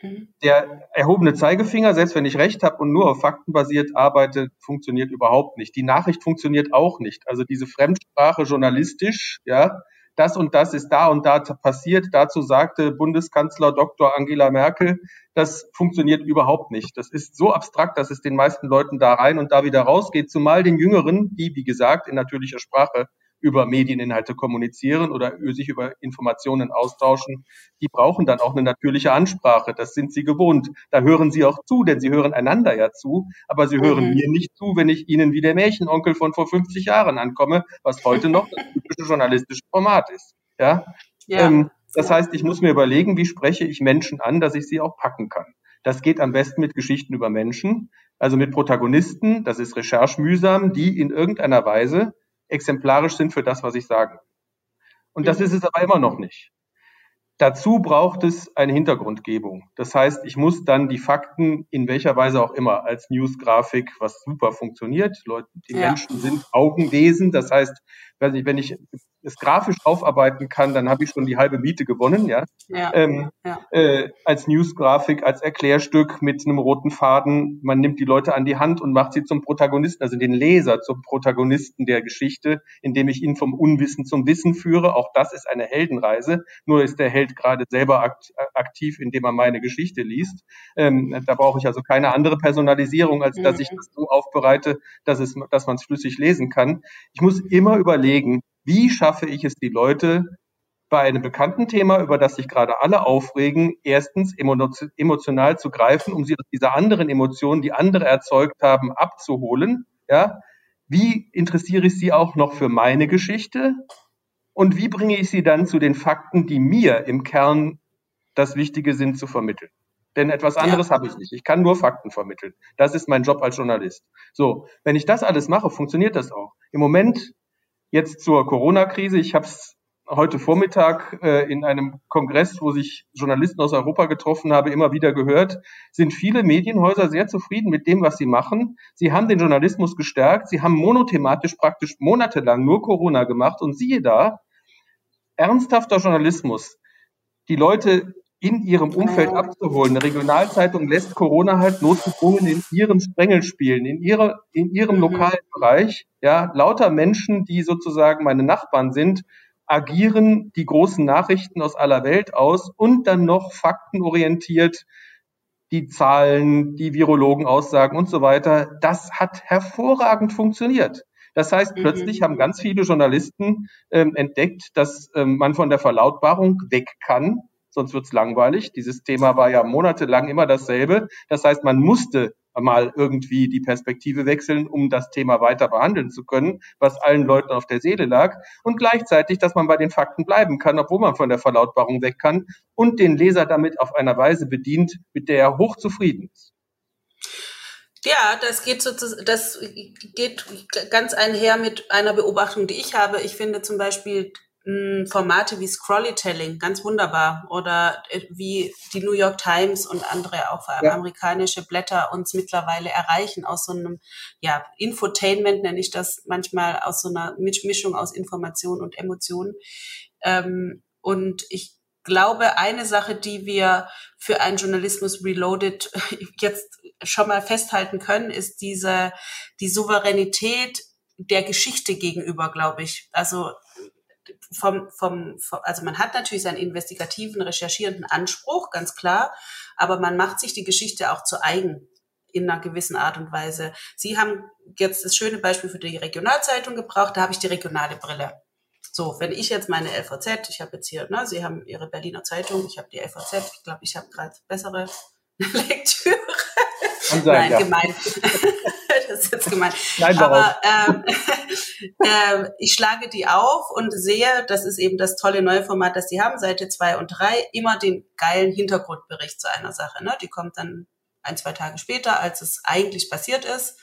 Mhm. Der erhobene Zeigefinger, selbst wenn ich recht habe und nur auf Fakten basiert arbeite, funktioniert überhaupt nicht. Die Nachricht funktioniert auch nicht. Also diese Fremdsprache journalistisch, ja, das und das ist da und da passiert. Dazu sagte Bundeskanzler Dr. Angela Merkel, das funktioniert überhaupt nicht. Das ist so abstrakt, dass es den meisten Leuten da rein und da wieder rausgeht, zumal den Jüngeren, die, wie gesagt, in natürlicher Sprache über Medieninhalte kommunizieren oder sich über Informationen austauschen, die brauchen dann auch eine natürliche Ansprache. Das sind sie gewohnt. Da hören sie auch zu, denn sie hören einander ja zu, aber sie hören mhm. mir nicht zu, wenn ich ihnen wie der Märchenonkel von vor 50 Jahren ankomme, was heute noch das typische journalistische Format ist. Ja. ja. Ähm, das heißt, ich muss mir überlegen, wie spreche ich Menschen an, dass ich sie auch packen kann. Das geht am besten mit Geschichten über Menschen, also mit Protagonisten, das ist recherchmühsam, die in irgendeiner Weise exemplarisch sind für das, was ich sage. Und das ist es aber immer noch nicht. Dazu braucht es eine Hintergrundgebung. Das heißt, ich muss dann die Fakten in welcher Weise auch immer als News-Grafik, was super funktioniert. Leute, die ja. Menschen sind Augenwesen. Das heißt, wenn ich es grafisch aufarbeiten kann, dann habe ich schon die halbe Miete gewonnen, ja. ja, ähm, ja. Äh, als News-Grafik, als Erklärstück mit einem roten Faden. Man nimmt die Leute an die Hand und macht sie zum Protagonisten, also den Leser zum Protagonisten der Geschichte, indem ich ihn vom Unwissen zum Wissen führe. Auch das ist eine Heldenreise. Nur ist der Held gerade selber akt aktiv, indem er meine Geschichte liest. Ähm, da brauche ich also keine andere Personalisierung, als dass ich mhm. das so aufbereite, dass es, dass man es flüssig lesen kann. Ich muss immer überlegen, wie schaffe ich es, die Leute bei einem bekannten Thema, über das sich gerade alle aufregen, erstens emotional zu greifen, um sie aus dieser anderen Emotion, die andere erzeugt haben, abzuholen. Ja, wie interessiere ich sie auch noch für meine Geschichte? Und wie bringe ich sie dann zu den Fakten, die mir im Kern das Wichtige sind, zu vermitteln? Denn etwas anderes ja. habe ich nicht. Ich kann nur Fakten vermitteln. Das ist mein Job als Journalist. So, wenn ich das alles mache, funktioniert das auch. Im Moment Jetzt zur Corona-Krise. Ich habe es heute Vormittag äh, in einem Kongress, wo sich Journalisten aus Europa getroffen habe, immer wieder gehört, sind viele Medienhäuser sehr zufrieden mit dem, was sie machen. Sie haben den Journalismus gestärkt. Sie haben monothematisch praktisch monatelang nur Corona gemacht. Und siehe da, ernsthafter Journalismus. Die Leute in ihrem Umfeld abzuholen. Eine Regionalzeitung lässt Corona halt notgedrungen in ihrem Sprengel spielen, in ihrer, in ihrem lokalen Bereich. Ja, lauter Menschen, die sozusagen meine Nachbarn sind, agieren die großen Nachrichten aus aller Welt aus und dann noch faktenorientiert die Zahlen, die Virologen aussagen und so weiter. Das hat hervorragend funktioniert. Das heißt, mhm. plötzlich haben ganz viele Journalisten ähm, entdeckt, dass ähm, man von der Verlautbarung weg kann sonst wird's langweilig. Dieses Thema war ja monatelang immer dasselbe. Das heißt, man musste mal irgendwie die Perspektive wechseln, um das Thema weiter behandeln zu können, was allen Leuten auf der Seele lag. Und gleichzeitig, dass man bei den Fakten bleiben kann, obwohl man von der Verlautbarung weg kann und den Leser damit auf einer Weise bedient, mit der er hochzufrieden ist. Ja, das geht so, das geht ganz einher mit einer Beobachtung, die ich habe. Ich finde zum Beispiel Formate wie Scrollytelling, ganz wunderbar. Oder äh, wie die New York Times und andere auch ja. amerikanische Blätter uns mittlerweile erreichen aus so einem, ja, Infotainment nenne ich das manchmal, aus so einer Mischung aus Information und Emotion. Ähm, und ich glaube, eine Sache, die wir für einen Journalismus Reloaded *laughs* jetzt schon mal festhalten können, ist diese, die Souveränität der Geschichte gegenüber, glaube ich. Also vom, vom, vom, also man hat natürlich seinen investigativen, recherchierenden Anspruch, ganz klar, aber man macht sich die Geschichte auch zu eigen in einer gewissen Art und Weise. Sie haben jetzt das schöne Beispiel für die Regionalzeitung gebraucht, da habe ich die regionale Brille. So, wenn ich jetzt meine LVZ, ich habe jetzt hier, ne, Sie haben Ihre Berliner Zeitung, ich habe die LVZ, ich glaube, ich habe gerade bessere *laughs* Lektüre. Sein, Nein, ja. gemein. *laughs* *laughs* das ist jetzt gemein. Nein, Aber ähm, *laughs* äh, ich schlage die auf und sehe, das ist eben das tolle neue Format, das sie haben, Seite zwei und drei, immer den geilen Hintergrundbericht zu einer Sache. Ne? Die kommt dann ein, zwei Tage später, als es eigentlich passiert ist.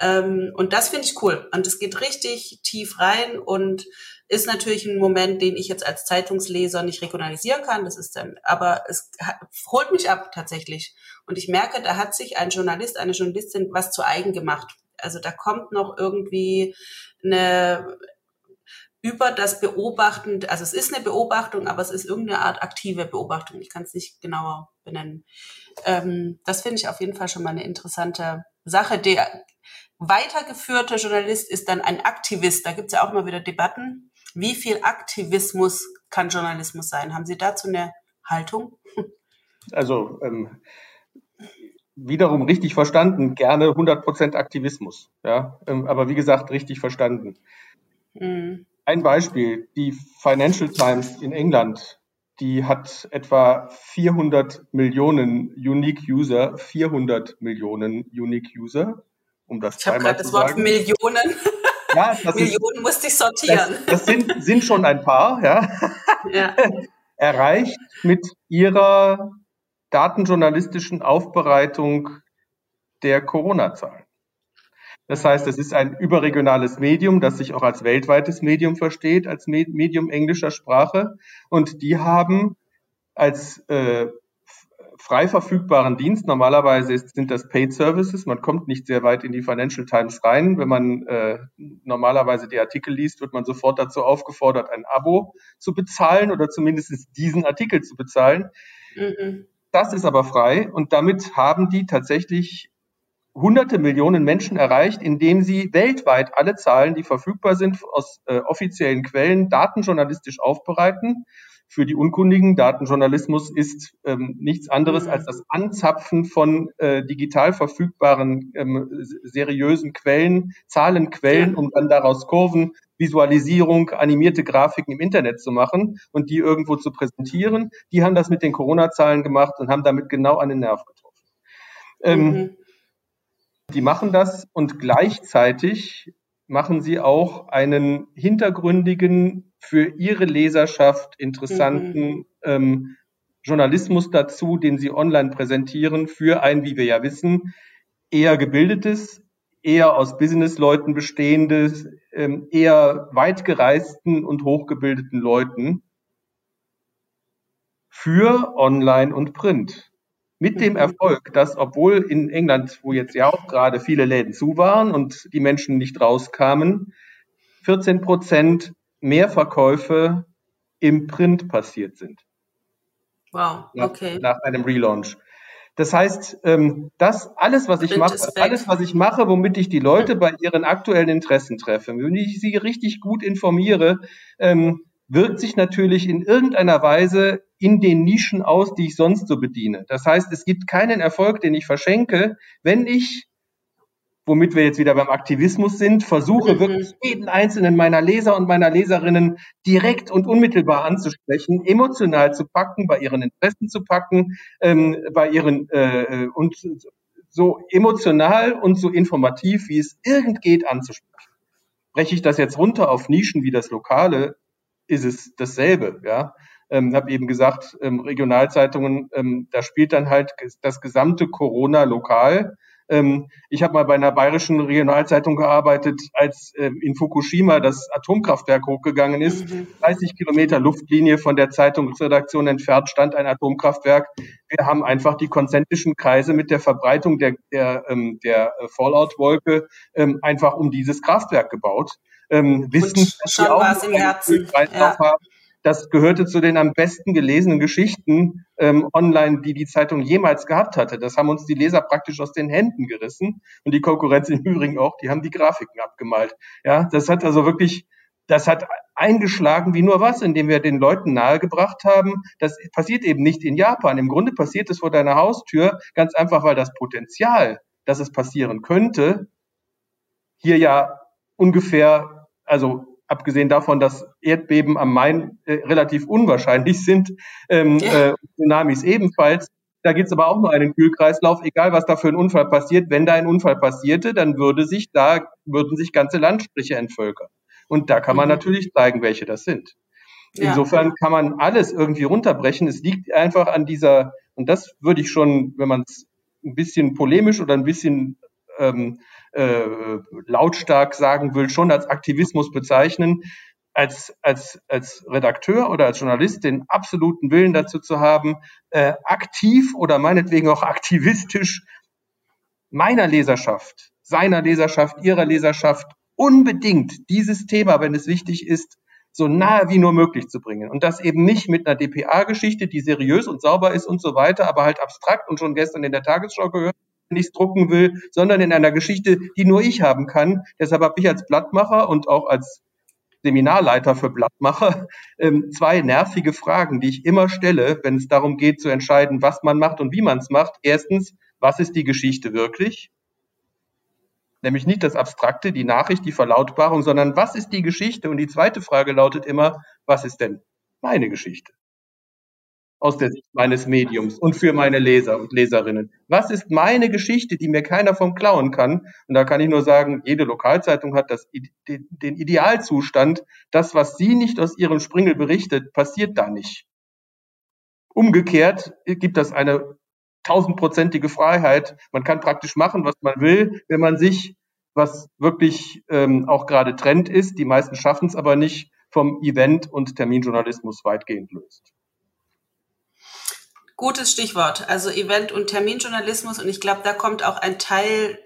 Ähm, und das finde ich cool. Und es geht richtig tief rein und ist natürlich ein Moment, den ich jetzt als Zeitungsleser nicht regionalisieren kann. Das ist dann, aber es holt mich ab tatsächlich. Und ich merke, da hat sich ein Journalist, eine Journalistin was zu eigen gemacht. Also da kommt noch irgendwie eine über das Beobachten, also es ist eine Beobachtung, aber es ist irgendeine Art aktive Beobachtung. Ich kann es nicht genauer benennen. Ähm, das finde ich auf jeden Fall schon mal eine interessante Sache. Der weitergeführte Journalist ist dann ein Aktivist. Da gibt es ja auch immer wieder Debatten. Wie viel Aktivismus kann Journalismus sein? Haben Sie dazu eine Haltung? Also ähm, wiederum richtig verstanden, gerne 100% Aktivismus. Ja? Ähm, aber wie gesagt, richtig verstanden. Mhm. Ein Beispiel, die Financial Times in England, die hat etwa 400 Millionen Unique User, 400 Millionen Unique User, um das ich habe gerade das Wort Millionen. Ja, Millionen ist, musste ich sortieren. Das, das, sind, sind schon ein paar, ja. ja. *laughs* Erreicht mit ihrer datenjournalistischen Aufbereitung der Corona-Zahlen. Das heißt, es ist ein überregionales Medium, das sich auch als weltweites Medium versteht, als Medium englischer Sprache. Und die haben als äh, frei verfügbaren Dienst. Normalerweise ist, sind das Paid Services. Man kommt nicht sehr weit in die Financial Times rein. Wenn man äh, normalerweise die Artikel liest, wird man sofort dazu aufgefordert, ein Abo zu bezahlen oder zumindest diesen Artikel zu bezahlen. Mhm. Das ist aber frei und damit haben die tatsächlich hunderte Millionen Menschen erreicht, indem sie weltweit alle Zahlen, die verfügbar sind, aus äh, offiziellen Quellen datenjournalistisch aufbereiten für die Unkundigen, Datenjournalismus ist ähm, nichts anderes als das Anzapfen von äh, digital verfügbaren, ähm, seriösen Quellen, Zahlenquellen, um dann daraus Kurven, Visualisierung, animierte Grafiken im Internet zu machen und die irgendwo zu präsentieren. Die haben das mit den Corona-Zahlen gemacht und haben damit genau an den Nerv getroffen. Ähm, mhm. Die machen das und gleichzeitig machen sie auch einen hintergründigen für ihre Leserschaft interessanten mhm. ähm, Journalismus dazu, den sie online präsentieren, für ein, wie wir ja wissen, eher gebildetes, eher aus Businessleuten bestehendes, ähm, eher weit gereisten und hochgebildeten Leuten für Online und Print. Mit dem mhm. Erfolg, dass obwohl in England, wo jetzt ja auch gerade viele Läden zu waren und die Menschen nicht rauskamen, 14 Prozent mehr Verkäufe im Print passiert sind. Wow, okay. Nach, nach einem Relaunch. Das heißt, ähm, das alles, was ich mache, alles, was ich mache, womit ich die Leute bei ihren aktuellen Interessen treffe, wenn ich sie richtig gut informiere, ähm, wirkt sich natürlich in irgendeiner Weise in den Nischen aus, die ich sonst so bediene. Das heißt, es gibt keinen Erfolg, den ich verschenke, wenn ich womit wir jetzt wieder beim Aktivismus sind, versuche mhm. wirklich jeden einzelnen meiner Leser und meiner Leserinnen direkt und unmittelbar anzusprechen, emotional zu packen, bei ihren Interessen zu packen, ähm, bei ihren äh, und so emotional und so informativ, wie es irgend geht, anzusprechen. Breche ich das jetzt runter auf Nischen wie das Lokale, ist es dasselbe, ja. Ähm, habe eben gesagt, ähm, Regionalzeitungen, ähm, da spielt dann halt das gesamte Corona lokal Ähm, ich habe mal bei einer bayerischen Regionalzeitung gearbeitet, als äh, in Fukushima das Atomkraftwerk hochgegangen ist. 30 mhm. Kilometer Luftlinie von der Zeitungsredaktion entfernt stand ein Atomkraftwerk. Wir haben einfach die konzentrischen Kreise mit der Verbreitung der, der, ähm, der Fallout-Wolke ähm, einfach um dieses Kraftwerk gebaut. Ähm, wissen, Und dass sie auch im Herzen. Ja. haben das gehörte zu den am besten gelesenen Geschichten ähm, online, die die Zeitung jemals gehabt hatte. Das haben uns die Leser praktisch aus den Händen gerissen und die Konkurrenz im Übrigen auch. Die haben die Grafiken abgemalt. Ja, das hat also wirklich, das hat eingeschlagen wie nur was, indem wir den Leuten nahegebracht haben. Das passiert eben nicht in Japan. Im Grunde passiert es vor deiner Haustür ganz einfach, weil das Potenzial, dass es passieren könnte, hier ja ungefähr, also abgesehen davon, dass Erdbeben am Main äh, relativ unwahrscheinlich sind, ähm, ja. äh, Tsunamis ebenfalls. Da gibt es aber auch nur einen Kühlkreislauf, egal was da für ein Unfall passiert. Wenn da ein Unfall passierte, dann würde sich da, würden sich ganze Landstriche entvölkern. Und da kann man mhm. natürlich zeigen, welche das sind. Ja. Insofern kann man alles irgendwie runterbrechen. Es liegt einfach an dieser, und das würde ich schon, wenn man es ein bisschen polemisch oder ein bisschen ähm, äh, lautstark sagen will, schon als Aktivismus bezeichnen, als, als, als Redakteur oder als Journalist den absoluten Willen dazu zu haben, äh, aktiv oder meinetwegen auch aktivistisch meiner Leserschaft, seiner Leserschaft, ihrer Leserschaft unbedingt dieses Thema, wenn es wichtig ist, so nahe wie nur möglich zu bringen. Und das eben nicht mit einer DPA-Geschichte, die seriös und sauber ist und so weiter, aber halt abstrakt und schon gestern in der Tagesschau gehört, nichts drucken will, sondern in einer Geschichte, die nur ich haben kann. Deshalb habe ich als Blattmacher und auch als Seminarleiter für Blattmacher *laughs* ähm, zwei nervige Fragen, die ich immer stelle, wenn es darum geht zu entscheiden, was man macht und wie man es macht. Erstens, was ist die Geschichte wirklich? Nämlich nicht das Abstrakte, die Nachricht, die Verlautbarung, sondern was ist die Geschichte? Und die zweite Frage lautet immer, was ist denn meine Geschichte? Aus der Sicht meines Mediums und für meine Leser und Leserinnen. Was ist meine Geschichte, die mir keiner vom klauen kann? Und da kann ich nur sagen, jede Lokalzeitung hat das, den Idealzustand. Das, was sie nicht aus ihrem Springel berichtet, passiert da nicht. Umgekehrt gibt das eine tausendprozentige Freiheit. Man kann praktisch machen, was man will, wenn man sich, was wirklich ähm, auch gerade Trend ist, die meisten schaffen es aber nicht, vom Event- und Terminjournalismus weitgehend löst. Gutes Stichwort. Also Event- und Terminjournalismus. Und ich glaube, da kommt auch ein Teil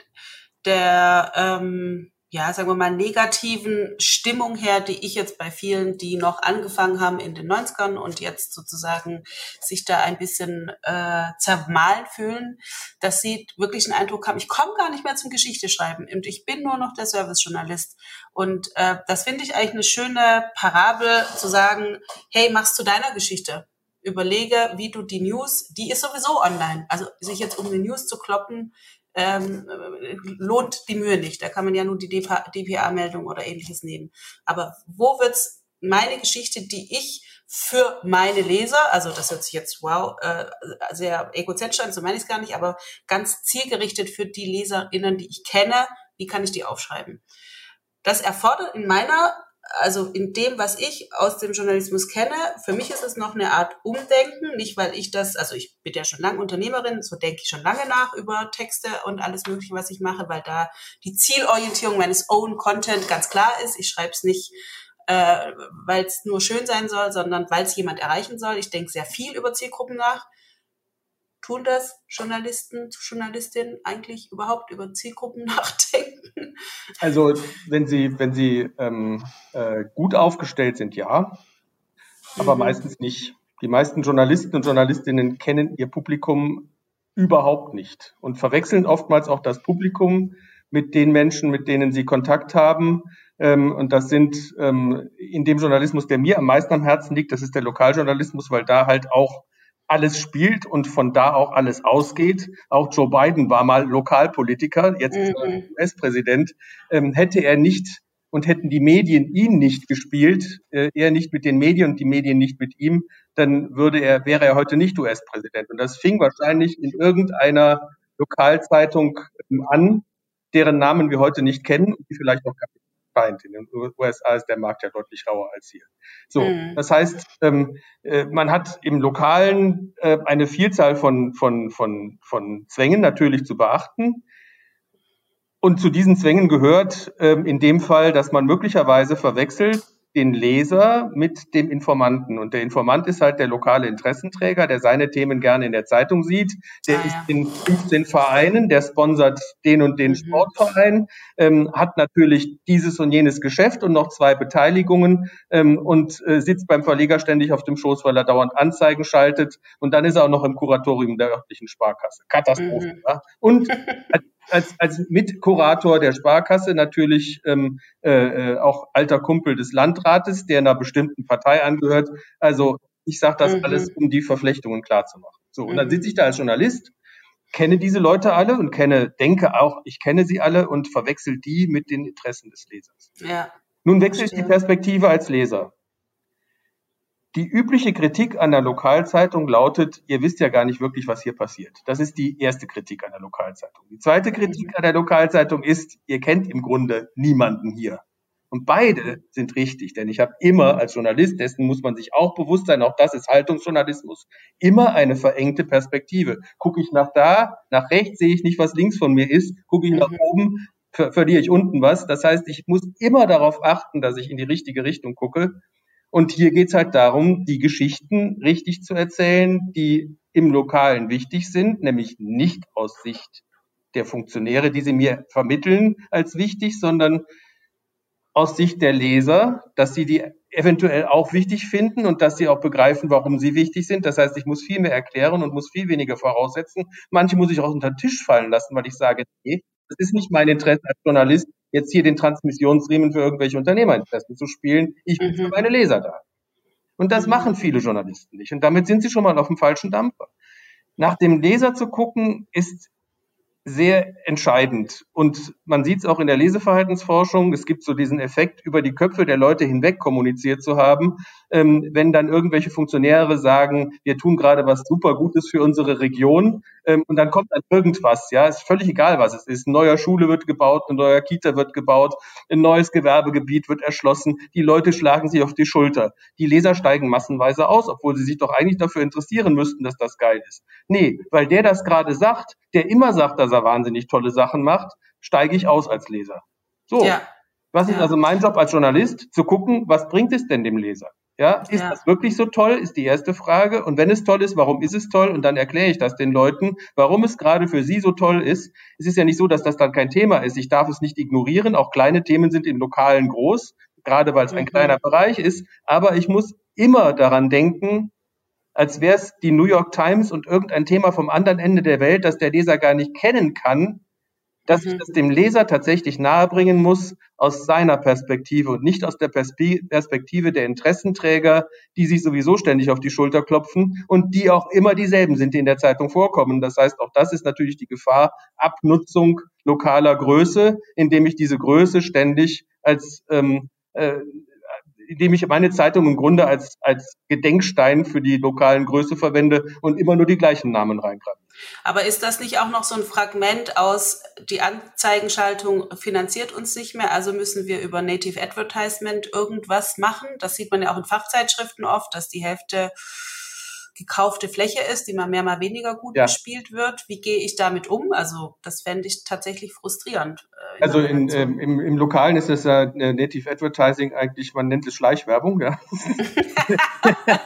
der, ähm, ja, sagen wir mal, negativen Stimmung her, die ich jetzt bei vielen, die noch angefangen haben in den 90ern und jetzt sozusagen sich da ein bisschen äh, zermahlen fühlen, dass sie wirklich einen Eindruck haben, ich komme gar nicht mehr zum Geschichte schreiben und ich bin nur noch der Servicejournalist. Und äh, das finde ich eigentlich eine schöne Parabel zu sagen, hey, machst du deiner Geschichte überlege, wie du die News, die ist sowieso online. Also sich jetzt um die News zu kloppen, ähm, lohnt die Mühe nicht. Da kann man ja nur die DPA-Meldung oder ähnliches nehmen. Aber wo wird's meine Geschichte, die ich für meine Leser, also das hört sich jetzt wow, äh, sehr egozentrisch an, so meine ich es gar nicht, aber ganz zielgerichtet für die LeserInnen, die ich kenne, wie kann ich die aufschreiben? Das erfordert in meiner also in dem, was ich aus dem Journalismus kenne, für mich ist es noch eine Art Umdenken, nicht weil ich das, also ich bin ja schon lange Unternehmerin, so denke ich schon lange nach über Texte und alles Mögliche, was ich mache, weil da die Zielorientierung meines Own Content ganz klar ist. Ich schreibe es nicht, äh, weil es nur schön sein soll, sondern weil es jemand erreichen soll. Ich denke sehr viel über Zielgruppen nach tun das Journalisten, Journalistinnen eigentlich überhaupt über Zielgruppen *laughs* nachdenken? Also wenn sie, wenn sie ähm, äh, gut aufgestellt sind, ja, aber mhm. meistens nicht. Die meisten Journalisten und Journalistinnen kennen ihr Publikum überhaupt nicht und verwechseln oftmals auch das Publikum mit den Menschen, mit denen sie Kontakt haben. Ähm, und das sind ähm, in dem Journalismus, der mir am meisten am Herzen liegt, das ist der Lokaljournalismus, weil da halt auch alles spielt und von da auch alles ausgeht. Auch Joe Biden war mal Lokalpolitiker, jetzt ist er mhm. US-Präsident. Ähm, hätte er nicht und hätten die Medien ihn nicht gespielt, äh, er nicht mit den Medien und die Medien nicht mit ihm, dann würde er, wäre er heute nicht US-Präsident. Und das fing wahrscheinlich in irgendeiner Lokalzeitung an, deren Namen wir heute nicht kennen und die vielleicht auch gar nicht Feind. In den USA ist der Markt ja deutlich rauer als hier. So, mhm. das heißt, ähm, äh, man hat im Lokalen äh, eine Vielzahl von, von, von, von Zwängen natürlich zu beachten. und zu diesen Zwängen gehört ähm, in dem Fall, dass man möglicherweise verwechselt den Leser mit dem Informanten. Und der Informant ist halt der lokale Interessenträger, der seine Themen gerne in der Zeitung sieht. Der ah, ist in 15 Vereinen, der sponsert den und den mhm. Sportverein, ähm, hat natürlich dieses und jenes Geschäft und noch zwei Beteiligungen ähm, und äh, sitzt beim Verleger ständig auf dem Schoß, weil er dauernd Anzeigen schaltet. Und dann ist er auch noch im Kuratorium der örtlichen Sparkasse. Katastrophe. Mhm. Ja? Und als, *laughs* als Mitkurator der Sparkasse natürlich ähm, äh, äh, auch alter Kumpel des Landrates, der einer bestimmten Partei angehört. Also ich sage das mhm. alles, um die Verflechtungen klarzumachen. So, und dann mhm. sitze ich da als Journalist, kenne diese Leute alle und kenne, denke auch, ich kenne sie alle und verwechsel die mit den Interessen des Lesers. Ja. Nun wechsle ich die Perspektive als Leser. Die übliche Kritik an der Lokalzeitung lautet, ihr wisst ja gar nicht wirklich, was hier passiert. Das ist die erste Kritik an der Lokalzeitung. Die zweite Kritik an der Lokalzeitung ist, ihr kennt im Grunde niemanden hier. Und beide sind richtig, denn ich habe immer als Journalist, dessen muss man sich auch bewusst sein, auch das ist Haltungsjournalismus, immer eine verengte Perspektive. Gucke ich nach da, nach rechts sehe ich nicht, was links von mir ist, gucke ich nach mhm. oben, ver verliere ich unten was. Das heißt, ich muss immer darauf achten, dass ich in die richtige Richtung gucke. Und hier geht's halt darum, die Geschichten richtig zu erzählen, die im Lokalen wichtig sind, nämlich nicht aus Sicht der Funktionäre, die sie mir vermitteln, als wichtig, sondern aus Sicht der Leser, dass sie die eventuell auch wichtig finden und dass sie auch begreifen, warum sie wichtig sind. Das heißt, ich muss viel mehr erklären und muss viel weniger voraussetzen. Manche muss ich auch unter den Tisch fallen lassen, weil ich sage, nee, das ist nicht mein Interesse als Journalist, jetzt hier den Transmissionsriemen für irgendwelche Unternehmerinteressen zu spielen. Ich bin mhm. für meine Leser da. Und das machen viele Journalisten nicht. Und damit sind sie schon mal auf dem falschen Dampfer. Nach dem Leser zu gucken, ist sehr entscheidend. Und man sieht es auch in der Leseverhaltensforschung. Es gibt so diesen Effekt, über die Köpfe der Leute hinweg kommuniziert zu haben. Ähm, wenn dann irgendwelche Funktionäre sagen, wir tun gerade was super Gutes für unsere Region, ähm, und dann kommt dann irgendwas, ja, ist völlig egal, was es ist. Ein neuer Schule wird gebaut, ein neuer Kita wird gebaut, ein neues Gewerbegebiet wird erschlossen. Die Leute schlagen sich auf die Schulter. Die Leser steigen massenweise aus, obwohl sie sich doch eigentlich dafür interessieren müssten, dass das geil ist. Nee, weil der das gerade sagt, der immer sagt, dass er wahnsinnig tolle Sachen macht, steige ich aus als Leser. So. Ja. Was ist also mein Job als Journalist? Zu gucken, was bringt es denn dem Leser? Ja, ist ja. das wirklich so toll, ist die erste Frage. Und wenn es toll ist, warum ist es toll? Und dann erkläre ich das den Leuten, warum es gerade für sie so toll ist. Es ist ja nicht so, dass das dann kein Thema ist. Ich darf es nicht ignorieren. Auch kleine Themen sind im Lokalen groß, gerade weil es ein mhm. kleiner Bereich ist. Aber ich muss immer daran denken, als wäre es die New York Times und irgendein Thema vom anderen Ende der Welt, das der Leser gar nicht kennen kann, dass ich mhm. das dem Leser tatsächlich nahebringen muss aus seiner Perspektive und nicht aus der Perspektive der Interessenträger, die sich sowieso ständig auf die Schulter klopfen und die auch immer dieselben sind, die in der Zeitung vorkommen. Das heißt, auch das ist natürlich die Gefahr Abnutzung lokaler Größe, indem ich diese Größe ständig als ähm, äh, indem ich meine Zeitung im Grunde als, als Gedenkstein für die lokalen Größe verwende und immer nur die gleichen Namen reingreife. Aber ist das nicht auch noch so ein Fragment aus, die Anzeigenschaltung finanziert uns nicht mehr, also müssen wir über Native Advertisement irgendwas machen? Das sieht man ja auch in Fachzeitschriften oft, dass die Hälfte gekaufte Fläche ist, die mal mehr, mal weniger gut ja. bespielt wird. Wie gehe ich damit um? Also das fände ich tatsächlich frustrierend. Äh, also in, ähm, im, im Lokalen ist das ja äh, Native Advertising eigentlich, man nennt es Schleichwerbung. Ja. *laughs*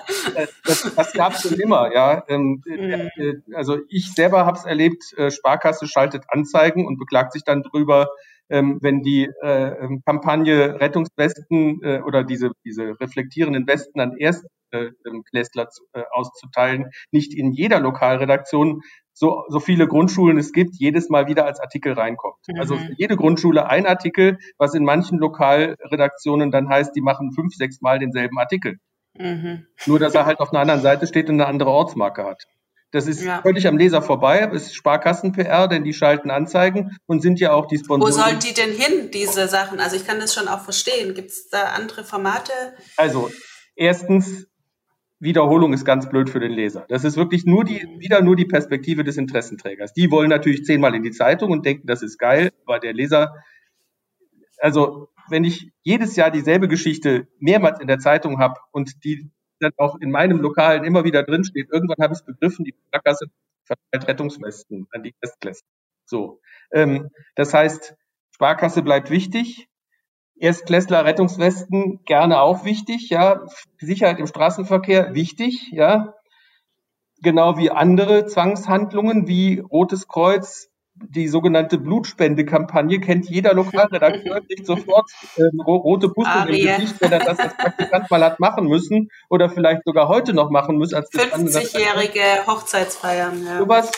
das das gab es schon immer. Ja. Ähm, mhm. äh, also ich selber habe es erlebt, äh, Sparkasse schaltet Anzeigen und beklagt sich dann drüber, ähm, wenn die äh, ähm, Kampagne Rettungswesten äh, oder diese, diese reflektierenden Westen an Erstklässler äh, äh, auszuteilen, nicht in jeder Lokalredaktion so, so viele Grundschulen es gibt, jedes Mal wieder als Artikel reinkommt. Mhm. Also für jede Grundschule ein Artikel, was in manchen Lokalredaktionen dann heißt, die machen fünf, sechs Mal denselben Artikel. Mhm. Nur, dass er halt auf einer anderen Seite steht und eine andere Ortsmarke hat. Das ist ja. völlig am Leser vorbei. Das ist Sparkassen-PR, denn die schalten Anzeigen und sind ja auch die Sponsoren. Wo sollen die denn hin, diese Sachen? Also ich kann das schon auch verstehen. Gibt es da andere Formate? Also erstens, Wiederholung ist ganz blöd für den Leser. Das ist wirklich nur die, wieder nur die Perspektive des Interessenträgers. Die wollen natürlich zehnmal in die Zeitung und denken, das ist geil, aber der Leser, also wenn ich jedes Jahr dieselbe Geschichte mehrmals in der Zeitung habe und die dann auch in meinem Lokalen immer wieder drinsteht. Irgendwann habe ich es begriffen, die Sparkasse verteilt Rettungswesten an die Festklässler. So. Ähm, das heißt, Sparkasse bleibt wichtig. Erstklässler Rettungswesten gerne auch wichtig, ja. Sicherheit im Straßenverkehr wichtig, ja. Genau wie andere Zwangshandlungen wie Rotes Kreuz, die sogenannte Blutspendekampagne kennt jeder Lokalredakteur nicht sofort äh, rote Puste im Gesicht, wenn er das als Praktikant mal hat machen müssen oder vielleicht sogar heute noch machen müssen. Als 50-jährige Hochzeitsfeiern. Ja. Sowas,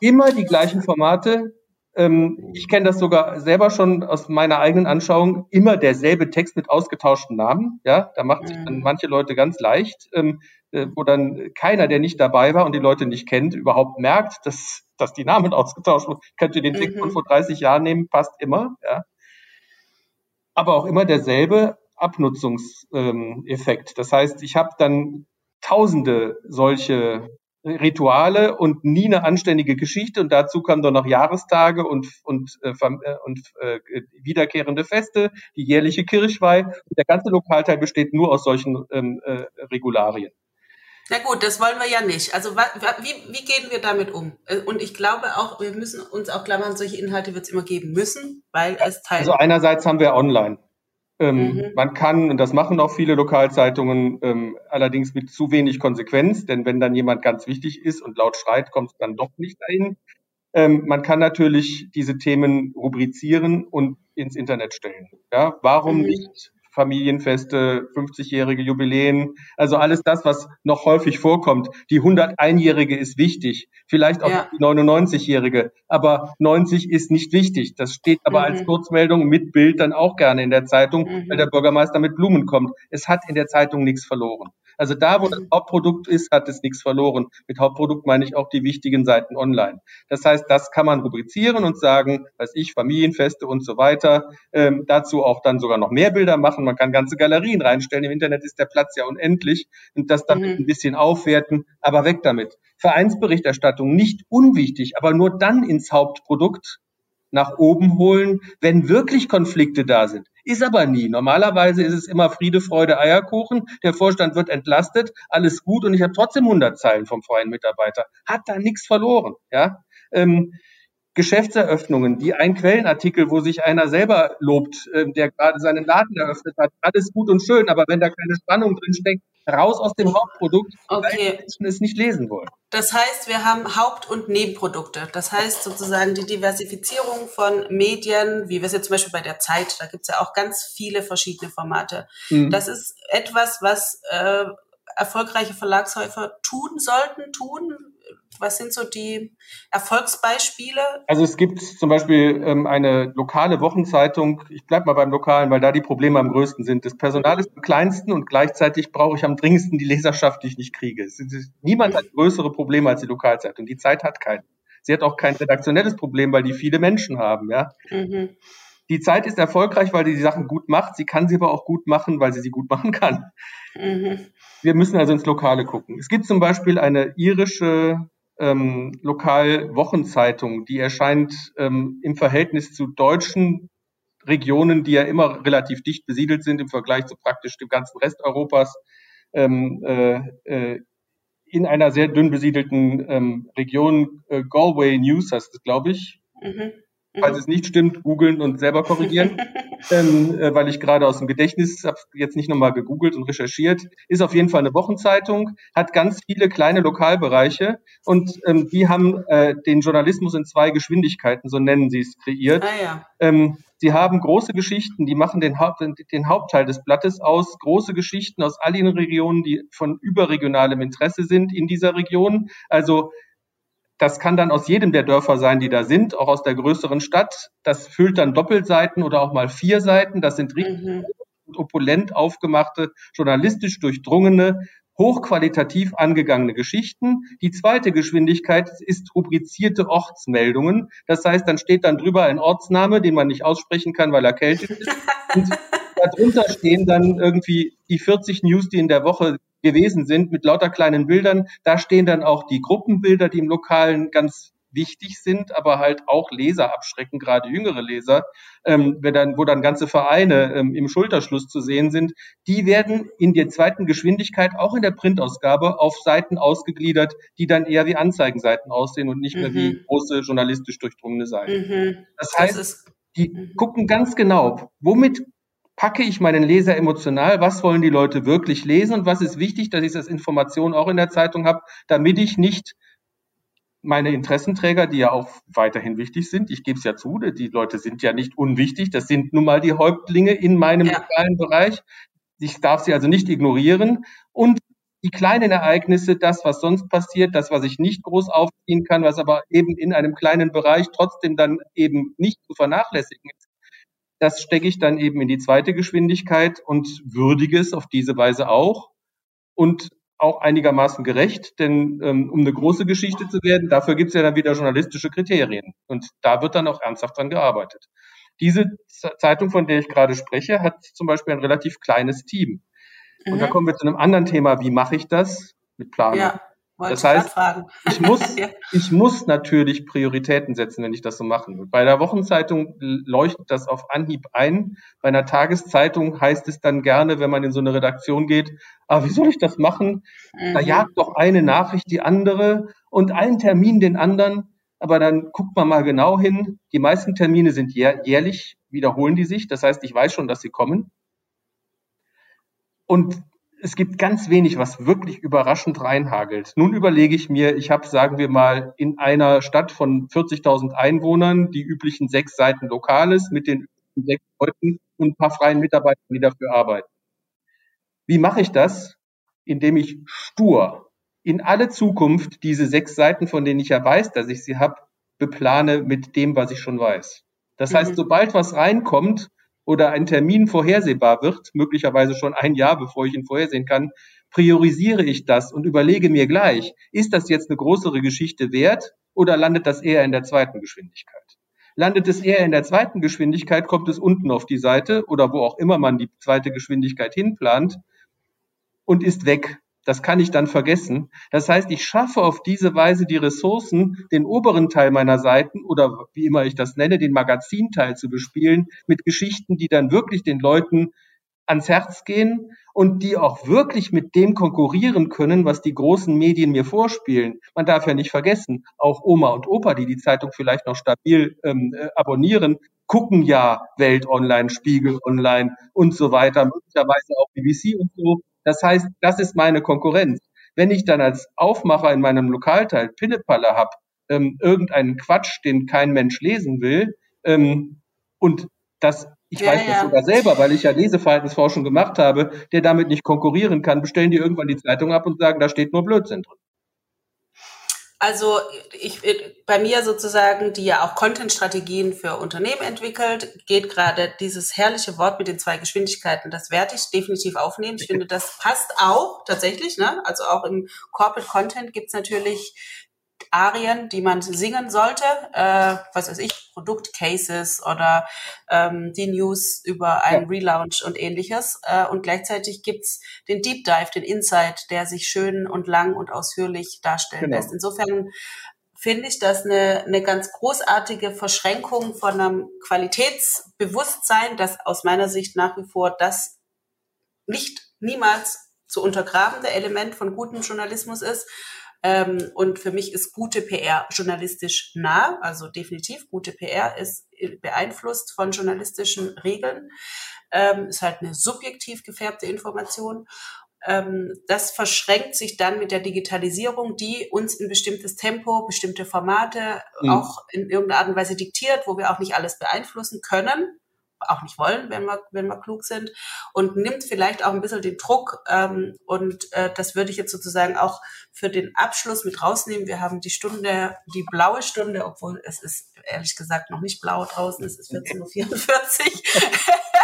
immer die gleichen Formate. Ähm, ich kenne das sogar selber schon aus meiner eigenen Anschauung. Immer derselbe Text mit ausgetauschten Namen. Ja, da macht sich dann mhm. manche Leute ganz leicht, ähm, äh, wo dann keiner, der nicht dabei war und die Leute nicht kennt, überhaupt merkt, dass dass die Namen *laughs* ausgetauscht wurden. Könnt ihr den Text mhm. von vor 30 Jahren nehmen, passt immer. Ja. Aber auch immer derselbe Abnutzungseffekt. Das heißt, ich habe dann tausende solche Rituale und nie eine anständige Geschichte und dazu kommen dann noch Jahrestage und, und, äh, äh und äh, wiederkehrende Feste, die jährliche Kirchweih. Der ganze Lokalteil besteht nur aus solchen ähm, äh, Regularien. Na gut, das wollen wir ja nicht. Also wie, wie gehen wir damit um? Äh, und ich glaube auch, wir müssen uns auch klar machen, solche Inhalte wird es immer geben müssen, weil es Teil. Also einerseits haben wir online. Ähm, mhm. Man kann, und das machen auch viele Lokalzeitungen, ähm, allerdings mit zu wenig Konsequenz, denn wenn dann jemand ganz wichtig ist und laut schreit, kommt es dann doch nicht dahin. Ähm, man kann natürlich diese Themen rubrizieren und ins Internet stellen. Ja, warum mhm. nicht Familienfeste, 50-jährige Jubiläen, also alles das, was noch häufig vorkommt. Die 101-jährige ist wichtig, vielleicht auch ja. die 99-jährige, aber 90 ist nicht wichtig. Das steht aber mhm. als Kurzmeldung mit Bild dann auch gerne in der Zeitung, mhm. weil der Bürgermeister mit Blumen kommt. Es hat in der Zeitung nichts verloren. Also da, wo das mhm. Hauptprodukt ist, hat es nichts verloren. Mit Hauptprodukt meine ich auch die wichtigen Seiten online. Das heißt, das kann man rubrizieren und sagen, weiß ich, Familienfeste und so weiter. Ähm, dazu auch dann sogar noch mehr Bilder machen. Man kann ganze Galerien reinstellen. Im Internet ist der Platz ja unendlich und das dann mhm. ein bisschen aufwerten, aber weg damit. Vereinsberichterstattung nicht unwichtig, aber nur dann ins Hauptprodukt nach oben holen, wenn wirklich Konflikte da sind. Ist aber nie. Normalerweise ist es immer Friede, Freude, Eierkuchen. Der Vorstand wird entlastet, alles gut und ich habe trotzdem 100 Zeilen vom freien Mitarbeiter. Hat da nichts verloren. Ja. Ähm, Geschäftseröffnungen, die ein Quellenartikel, wo sich einer selber lobt, äh, der gerade seinen Laden eröffnet hat, alles gut und schön, aber wenn da keine Spannung drin steckt, raus aus dem Hauptprodukt, okay. weil Menschen es nicht lesen wollen. Das heißt, wir haben Haupt- und Nebenprodukte. Das heißt sozusagen die Diversifizierung von Medien, wie wir es jetzt zum Beispiel bei der Zeit, da gibt es ja auch ganz viele verschiedene Formate. Mhm. Das ist etwas, was äh, erfolgreiche Verlagshäuser tun sollten, tun, was sind so die Erfolgsbeispiele? Also es gibt zum Beispiel ähm, eine lokale Wochenzeitung, ich bleibe mal beim Lokalen, weil da die Probleme am größten sind. Das Personal ist am kleinsten und gleichzeitig brauche ich am dringendsten die Leserschaft, die ich nicht kriege. Ist, niemand hat größere Probleme als die Lokalzeitung. Die Zeit hat keinen. Sie hat auch kein redaktionelles Problem, weil die viele Menschen haben. Ja. Mhm. Die Zeit ist erfolgreich, weil sie die Sachen gut macht. Sie kann sie aber auch gut machen, weil sie sie gut *laughs* machen kann. Mhm. Wir müssen also ins Lokale gucken. Es gibt zum Beispiel eine irische ähm, Lokalwochenzeitung, die erscheint ähm, im Verhältnis zu deutschen Regionen, die ja immer relativ dicht besiedelt sind im Vergleich zu praktisch dem ganzen Rest Europas, ähm, äh, äh, in einer sehr dünn besiedelten ähm, Region. Äh, Galway News heißt es, glaube ich. Mhm. Falls es nicht stimmt, googeln und selber korrigieren, *laughs* ähm, äh, weil ich gerade aus dem Gedächtnis habe jetzt nicht nochmal gegoogelt und recherchiert. Ist auf jeden Fall eine Wochenzeitung, hat ganz viele kleine Lokalbereiche und ähm, die haben äh, den Journalismus in zwei Geschwindigkeiten, so nennen sie es, kreiert. Ah, ja. ähm, sie haben große Geschichten, die machen den, Haupt, den Hauptteil des Blattes aus, große Geschichten aus all den Regionen, die von überregionalem Interesse sind in dieser Region. Also das kann dann aus jedem der Dörfer sein, die da sind, auch aus der größeren Stadt. Das füllt dann Doppelseiten oder auch mal vier Seiten. Das sind richtig mhm. opulent aufgemachte, journalistisch durchdrungene, hochqualitativ angegangene Geschichten. Die zweite Geschwindigkeit ist rubrizierte Ortsmeldungen. Das heißt, dann steht dann drüber ein Ortsname, den man nicht aussprechen kann, weil er kältet ist. Und darunter stehen dann irgendwie die 40 News, die in der Woche gewesen sind, mit lauter kleinen Bildern. Da stehen dann auch die Gruppenbilder, die im Lokalen ganz wichtig sind, aber halt auch Leser abschrecken, gerade jüngere Leser, ähm, wenn dann, wo dann ganze Vereine ähm, im Schulterschluss zu sehen sind, die werden in der zweiten Geschwindigkeit auch in der Printausgabe auf Seiten ausgegliedert, die dann eher wie Anzeigenseiten aussehen und nicht mhm. mehr wie mhm. große journalistisch durchdrungene Seiten. Mhm. Das heißt, das Die mhm. gucken ganz genau, womit packe ich meinen Leser emotional, was wollen die Leute wirklich lesen und was ist wichtig, dass ich das Information auch in der Zeitung habe, damit ich nicht meine Interessenträger, die ja auch weiterhin wichtig sind, ich gebe es ja zu, die Leute sind ja nicht unwichtig, das sind nun mal die Häuptlinge in meinem ja. lokalen Bereich. Ich darf sie also nicht ignorieren. Und die kleinen Ereignisse, das, was sonst passiert, das, was ich nicht groß aufziehen kann, was aber eben in einem kleinen Bereich trotzdem dann eben nicht zu vernachlässigen ist, das stecke ich dann eben in die zweite Geschwindigkeit und würdige es auf diese Weise auch und auch einigermaßen gerecht, denn ähm, um eine große Geschichte zu werden, dafür gibt es ja dann wieder journalistische Kriterien und da wird dann auch ernsthaft dran gearbeitet. Diese Zeitung, von der ich gerade spreche, hat zum Beispiel ein relativ kleines Team. Und mhm. da kommen wir zu einem anderen Thema. Wie mache ich das? Mit Planung. Ja. Das heißt, ich muss, *laughs* ja. ich muss natürlich Prioritäten setzen, wenn ich das so machen will. Bei einer Wochenzeitung leuchtet das auf Anhieb ein. Bei einer Tageszeitung heißt es dann gerne, wenn man in so eine Redaktion geht, ah, wie soll ich das machen? Mhm. Da jagt doch eine Nachricht die andere und einen Termin den anderen. Aber dann guckt man mal genau hin. Die meisten Termine sind jährlich, wiederholen die sich. Das heißt, ich weiß schon, dass sie kommen. Und es gibt ganz wenig, was wirklich überraschend reinhagelt. Nun überlege ich mir, ich habe, sagen wir mal, in einer Stadt von 40.000 Einwohnern die üblichen sechs Seiten Lokales mit den sechs Leuten und ein paar freien Mitarbeitern, die dafür arbeiten. Wie mache ich das? Indem ich stur in alle Zukunft diese sechs Seiten, von denen ich ja weiß, dass ich sie habe, beplane mit dem, was ich schon weiß. Das heißt, mhm. sobald was reinkommt, oder ein Termin vorhersehbar wird, möglicherweise schon ein Jahr, bevor ich ihn vorhersehen kann, priorisiere ich das und überlege mir gleich, ist das jetzt eine größere Geschichte wert oder landet das eher in der zweiten Geschwindigkeit? Landet es eher in der zweiten Geschwindigkeit, kommt es unten auf die Seite oder wo auch immer man die zweite Geschwindigkeit hinplant und ist weg. Das kann ich dann vergessen. Das heißt, ich schaffe auf diese Weise die Ressourcen, den oberen Teil meiner Seiten oder wie immer ich das nenne, den Magazinteil zu bespielen mit Geschichten, die dann wirklich den Leuten ans Herz gehen und die auch wirklich mit dem konkurrieren können, was die großen Medien mir vorspielen. Man darf ja nicht vergessen, auch Oma und Opa, die die Zeitung vielleicht noch stabil ähm, äh, abonnieren, gucken ja Welt Online, Spiegel Online und so weiter, möglicherweise auch BBC und so. Das heißt, das ist meine Konkurrenz. Wenn ich dann als Aufmacher in meinem Lokalteil Pillepalle habe, ähm, irgendeinen Quatsch, den kein Mensch lesen will, ähm, und das, ich ja, weiß das ja. sogar selber, weil ich ja Leseverhaltensforschung gemacht habe, der damit nicht konkurrieren kann, bestellen die irgendwann die Zeitung ab und sagen, da steht nur Blödsinn drin. Also ich bei mir sozusagen, die ja auch Content-Strategien für Unternehmen entwickelt, geht gerade dieses herrliche Wort mit den zwei Geschwindigkeiten. Das werde ich definitiv aufnehmen. Ich finde, das passt auch tatsächlich. Ne? Also auch im Corporate Content gibt's natürlich Arien, die man singen sollte, äh, was weiß ich, Produktcases oder ähm, die News über einen ja. Relaunch und ähnliches. Äh, und gleichzeitig gibt's den Deep Dive, den Insight, der sich schön und lang und ausführlich darstellen genau. lässt. Insofern finde ich das eine, eine ganz großartige Verschränkung von einem Qualitätsbewusstsein, das aus meiner Sicht nach wie vor das nicht niemals zu untergrabende Element von gutem Journalismus ist ähm, und für mich ist gute PR journalistisch nah, also definitiv gute PR ist beeinflusst von journalistischen Regeln, ähm, ist halt eine subjektiv gefärbte Information. Ähm, das verschränkt sich dann mit der Digitalisierung, die uns ein bestimmtes Tempo, bestimmte Formate mhm. auch in irgendeiner Art und Weise diktiert, wo wir auch nicht alles beeinflussen können auch nicht wollen, wenn wir, wenn wir klug sind und nimmt vielleicht auch ein bisschen den Druck ähm, und äh, das würde ich jetzt sozusagen auch für den Abschluss mit rausnehmen. Wir haben die Stunde, die blaue Stunde, obwohl es ist ehrlich gesagt noch nicht blau draußen, es ist *laughs* 14.44 Uhr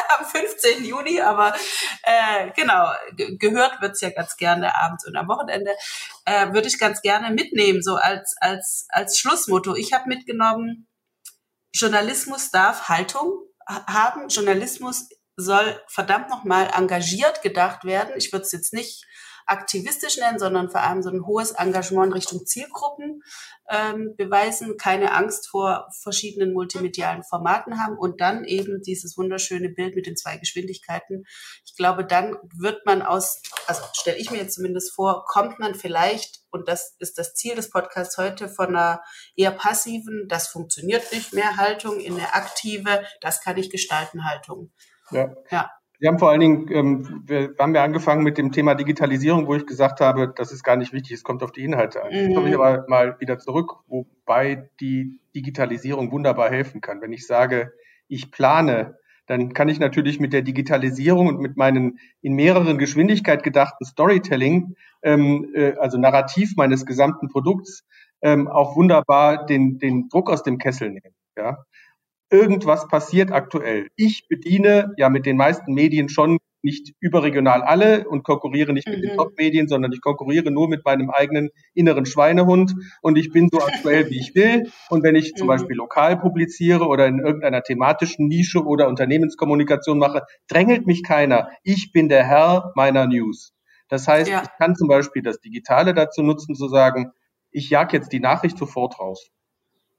*laughs* am 15. Juni, aber äh, genau, gehört wird's ja ganz gerne abends und am Wochenende, äh, würde ich ganz gerne mitnehmen, so als, als, als Schlussmotto. Ich habe mitgenommen, Journalismus darf Haltung haben, Journalismus soll verdammt nochmal engagiert gedacht werden. Ich würde es jetzt nicht aktivistisch nennen, sondern vor allem so ein hohes Engagement in Richtung Zielgruppen ähm, beweisen, keine Angst vor verschiedenen multimedialen Formaten haben und dann eben dieses wunderschöne Bild mit den zwei Geschwindigkeiten. Ich glaube, dann wird man aus, also stelle ich mir jetzt zumindest vor, kommt man vielleicht, und das ist das Ziel des Podcasts heute, von einer eher passiven, das funktioniert nicht mehr Haltung in eine aktive, das kann ich gestalten Haltung. Ja. ja. Wir haben vor allen Dingen, ähm, wir haben ja angefangen mit dem Thema Digitalisierung, wo ich gesagt habe, das ist gar nicht wichtig, es kommt auf die Inhalte an. Jetzt komme ich mhm. aber mal wieder zurück, wobei die Digitalisierung wunderbar helfen kann. Wenn ich sage, ich plane, dann kann ich natürlich mit der Digitalisierung und mit meinen in mehreren Geschwindigkeit gedachten Storytelling, ähm, äh, also Narrativ meines gesamten Produkts, ähm, auch wunderbar den, den Druck aus dem Kessel nehmen. Ja? Irgendwas passiert aktuell. Ich bediene ja mit den meisten Medien schon nicht überregional alle und konkurriere nicht mhm. mit den mhm. Top-Medien, sondern ich konkurriere nur mit meinem eigenen inneren Schweinehund und ich bin so *laughs* aktuell, wie ich will. Und wenn ich zum mhm. Beispiel lokal publiziere oder in irgendeiner thematischen Nische oder Unternehmenskommunikation mache, drängelt mich keiner. Ich bin der Herr meiner News. Das heißt, ja. ich kann zum Beispiel das Digitale dazu nutzen, zu sagen, ich jag jetzt die Nachricht sofort raus.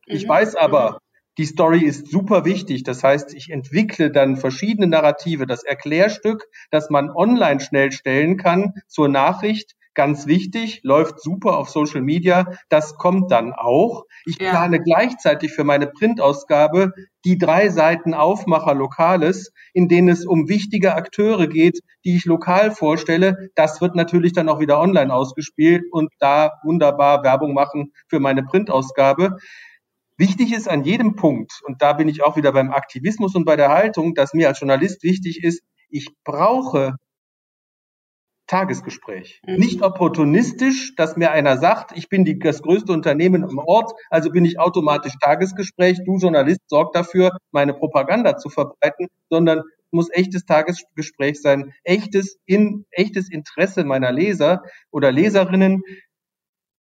Ich mhm. weiß aber, mhm. Die Story ist super wichtig. Das heißt, ich entwickle dann verschiedene Narrative. Das Erklärstück, das man online schnell stellen kann zur Nachricht, ganz wichtig, läuft super auf Social Media. Das kommt dann auch. Ich ja. plane gleichzeitig für meine Printausgabe die drei Seiten Aufmacher Lokales, in denen es um wichtige Akteure geht, die ich lokal vorstelle. Das wird natürlich dann auch wieder online ausgespielt und da wunderbar Werbung machen für meine Printausgabe. Wichtig ist an jedem Punkt, und da bin ich auch wieder beim Aktivismus und bei der Haltung, dass mir als Journalist wichtig ist, ich brauche Tagesgespräch. Mhm. Nicht opportunistisch, dass mir einer sagt, ich bin die, das größte Unternehmen im Ort, also bin ich automatisch Tagesgespräch. Du Journalist sorg dafür, meine Propaganda zu verbreiten, sondern muss echtes Tagesgespräch sein, echtes, in, echtes Interesse meiner Leser oder Leserinnen,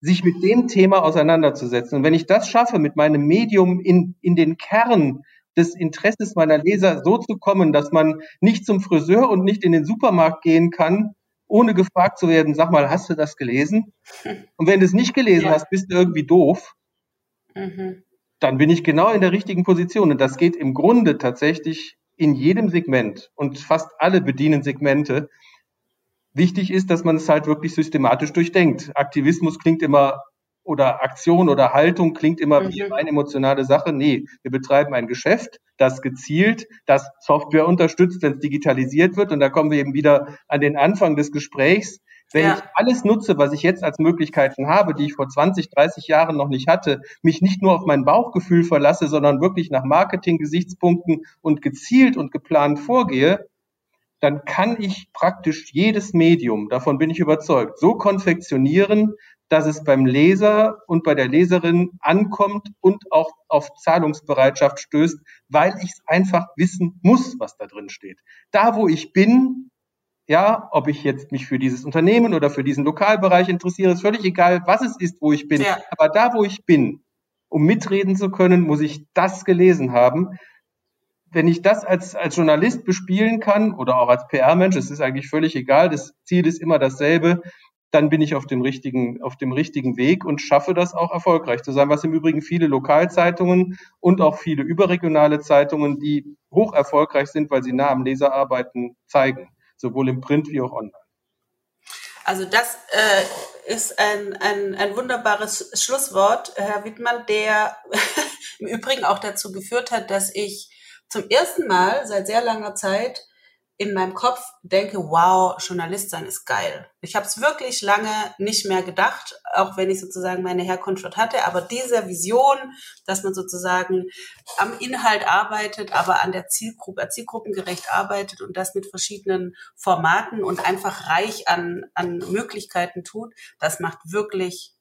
sich mit dem Thema auseinanderzusetzen. Und wenn ich das schaffe, mit meinem Medium in, in den Kern des Interesses meiner Leser so zu kommen, dass man nicht zum Friseur und nicht in den Supermarkt gehen kann, ohne gefragt zu werden, sag mal, hast du das gelesen? Und wenn du es nicht gelesen ja. hast, bist du irgendwie doof. Mhm. Dann bin ich genau in der richtigen Position. Und das geht im Grunde tatsächlich in jedem Segment. Und fast alle bedienen Segmente. Wichtig ist, dass man es halt wirklich systematisch durchdenkt. Aktivismus klingt immer oder Aktion oder Haltung klingt immer mhm. wie eine emotionale Sache. Nee, wir betreiben ein Geschäft, das gezielt, das Software unterstützt, wenn es digitalisiert wird. Und da kommen wir eben wieder an den Anfang des Gesprächs. Wenn ja. ich alles nutze, was ich jetzt als Möglichkeiten habe, die ich vor 20, 30 Jahren noch nicht hatte, mich nicht nur auf mein Bauchgefühl verlasse, sondern wirklich nach Marketing-Gesichtspunkten und gezielt und geplant vorgehe, dann kann ich praktisch jedes Medium, davon bin ich überzeugt, so konfektionieren, dass es beim Leser und bei der Leserin ankommt und auch auf Zahlungsbereitschaft stößt, weil ich es einfach wissen muss, was da drin steht. Da, wo ich bin, ja, ob ich jetzt mich für dieses Unternehmen oder für diesen Lokalbereich interessiere, ist völlig egal, was es ist, wo ich bin. Ja. Aber da, wo ich bin, um mitreden zu können, muss ich das gelesen haben wenn ich das als, als Journalist bespielen kann oder auch als PR-Mensch, es ist eigentlich völlig egal, das Ziel ist immer dasselbe, dann bin ich auf dem richtigen, auf dem richtigen Weg und schaffe das auch erfolgreich zu sein, was im Übrigen viele Lokalzeitungen und auch viele überregionale Zeitungen, die hoch erfolgreich sind, weil sie nah am Leser arbeiten, zeigen, sowohl im Print wie auch online. Also das äh, ist ein, ein, ein wunderbares Schlusswort, Herr Wittmann, der *laughs* im Übrigen auch dazu geführt hat, dass ich zum ersten Mal seit sehr langer Zeit in meinem Kopf denke, wow, Journalist sein ist geil. Ich habe es wirklich lange nicht mehr gedacht, auch wenn ich sozusagen meine Herkunft dort hatte. Aber diese Vision, dass man sozusagen am Inhalt arbeitet, aber an der Zielgruppe, zielgruppengerecht arbeitet und das mit verschiedenen Formaten und einfach reich an, an Möglichkeiten tut, das macht wirklich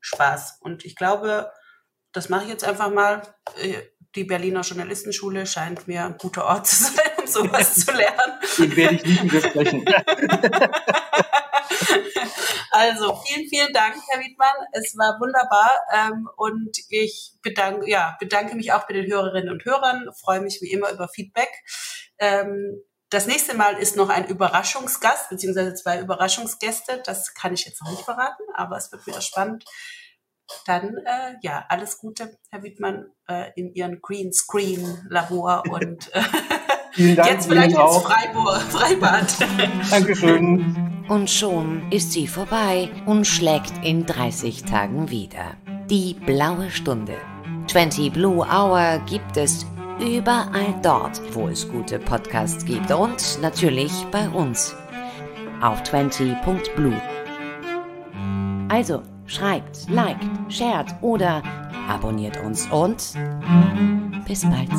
Spaß. Und ich glaube, das mache ich jetzt einfach mal äh, die Berliner Journalistenschule scheint mir ein guter Ort zu *laughs* sein, um sowas zu lernen. Den werde ich nicht widersprechen. *laughs* also vielen, vielen Dank, Herr Wiedmann. Es war wunderbar ähm, und ich bedanke, ja, bedanke mich auch bei den Hörerinnen und Hörern, freue mich wie immer über Feedback. Ähm, Das nächste Mal ist noch ein Überraschungsgast, beziehungsweise zwei Überraschungsgäste. Das kann ich jetzt noch nicht verraten, aber es wird wieder spannend. Dann, äh, ja, alles Gute, Herr Wittmann, äh, in Ihren Greenscreen-Labor und äh, *laughs* jetzt vielleicht ins Freibad. Freibad. *laughs* Dankeschön. Und schon ist sie vorbei und schlägt in 30 Tagen wieder. Die blaue Stunde. 20 Blue Hour gibt es überall dort, wo es gute Podcasts gibt und natürlich bei uns auf 20.blue. Also schreibt, liked, shared oder abonniert uns und bis bald.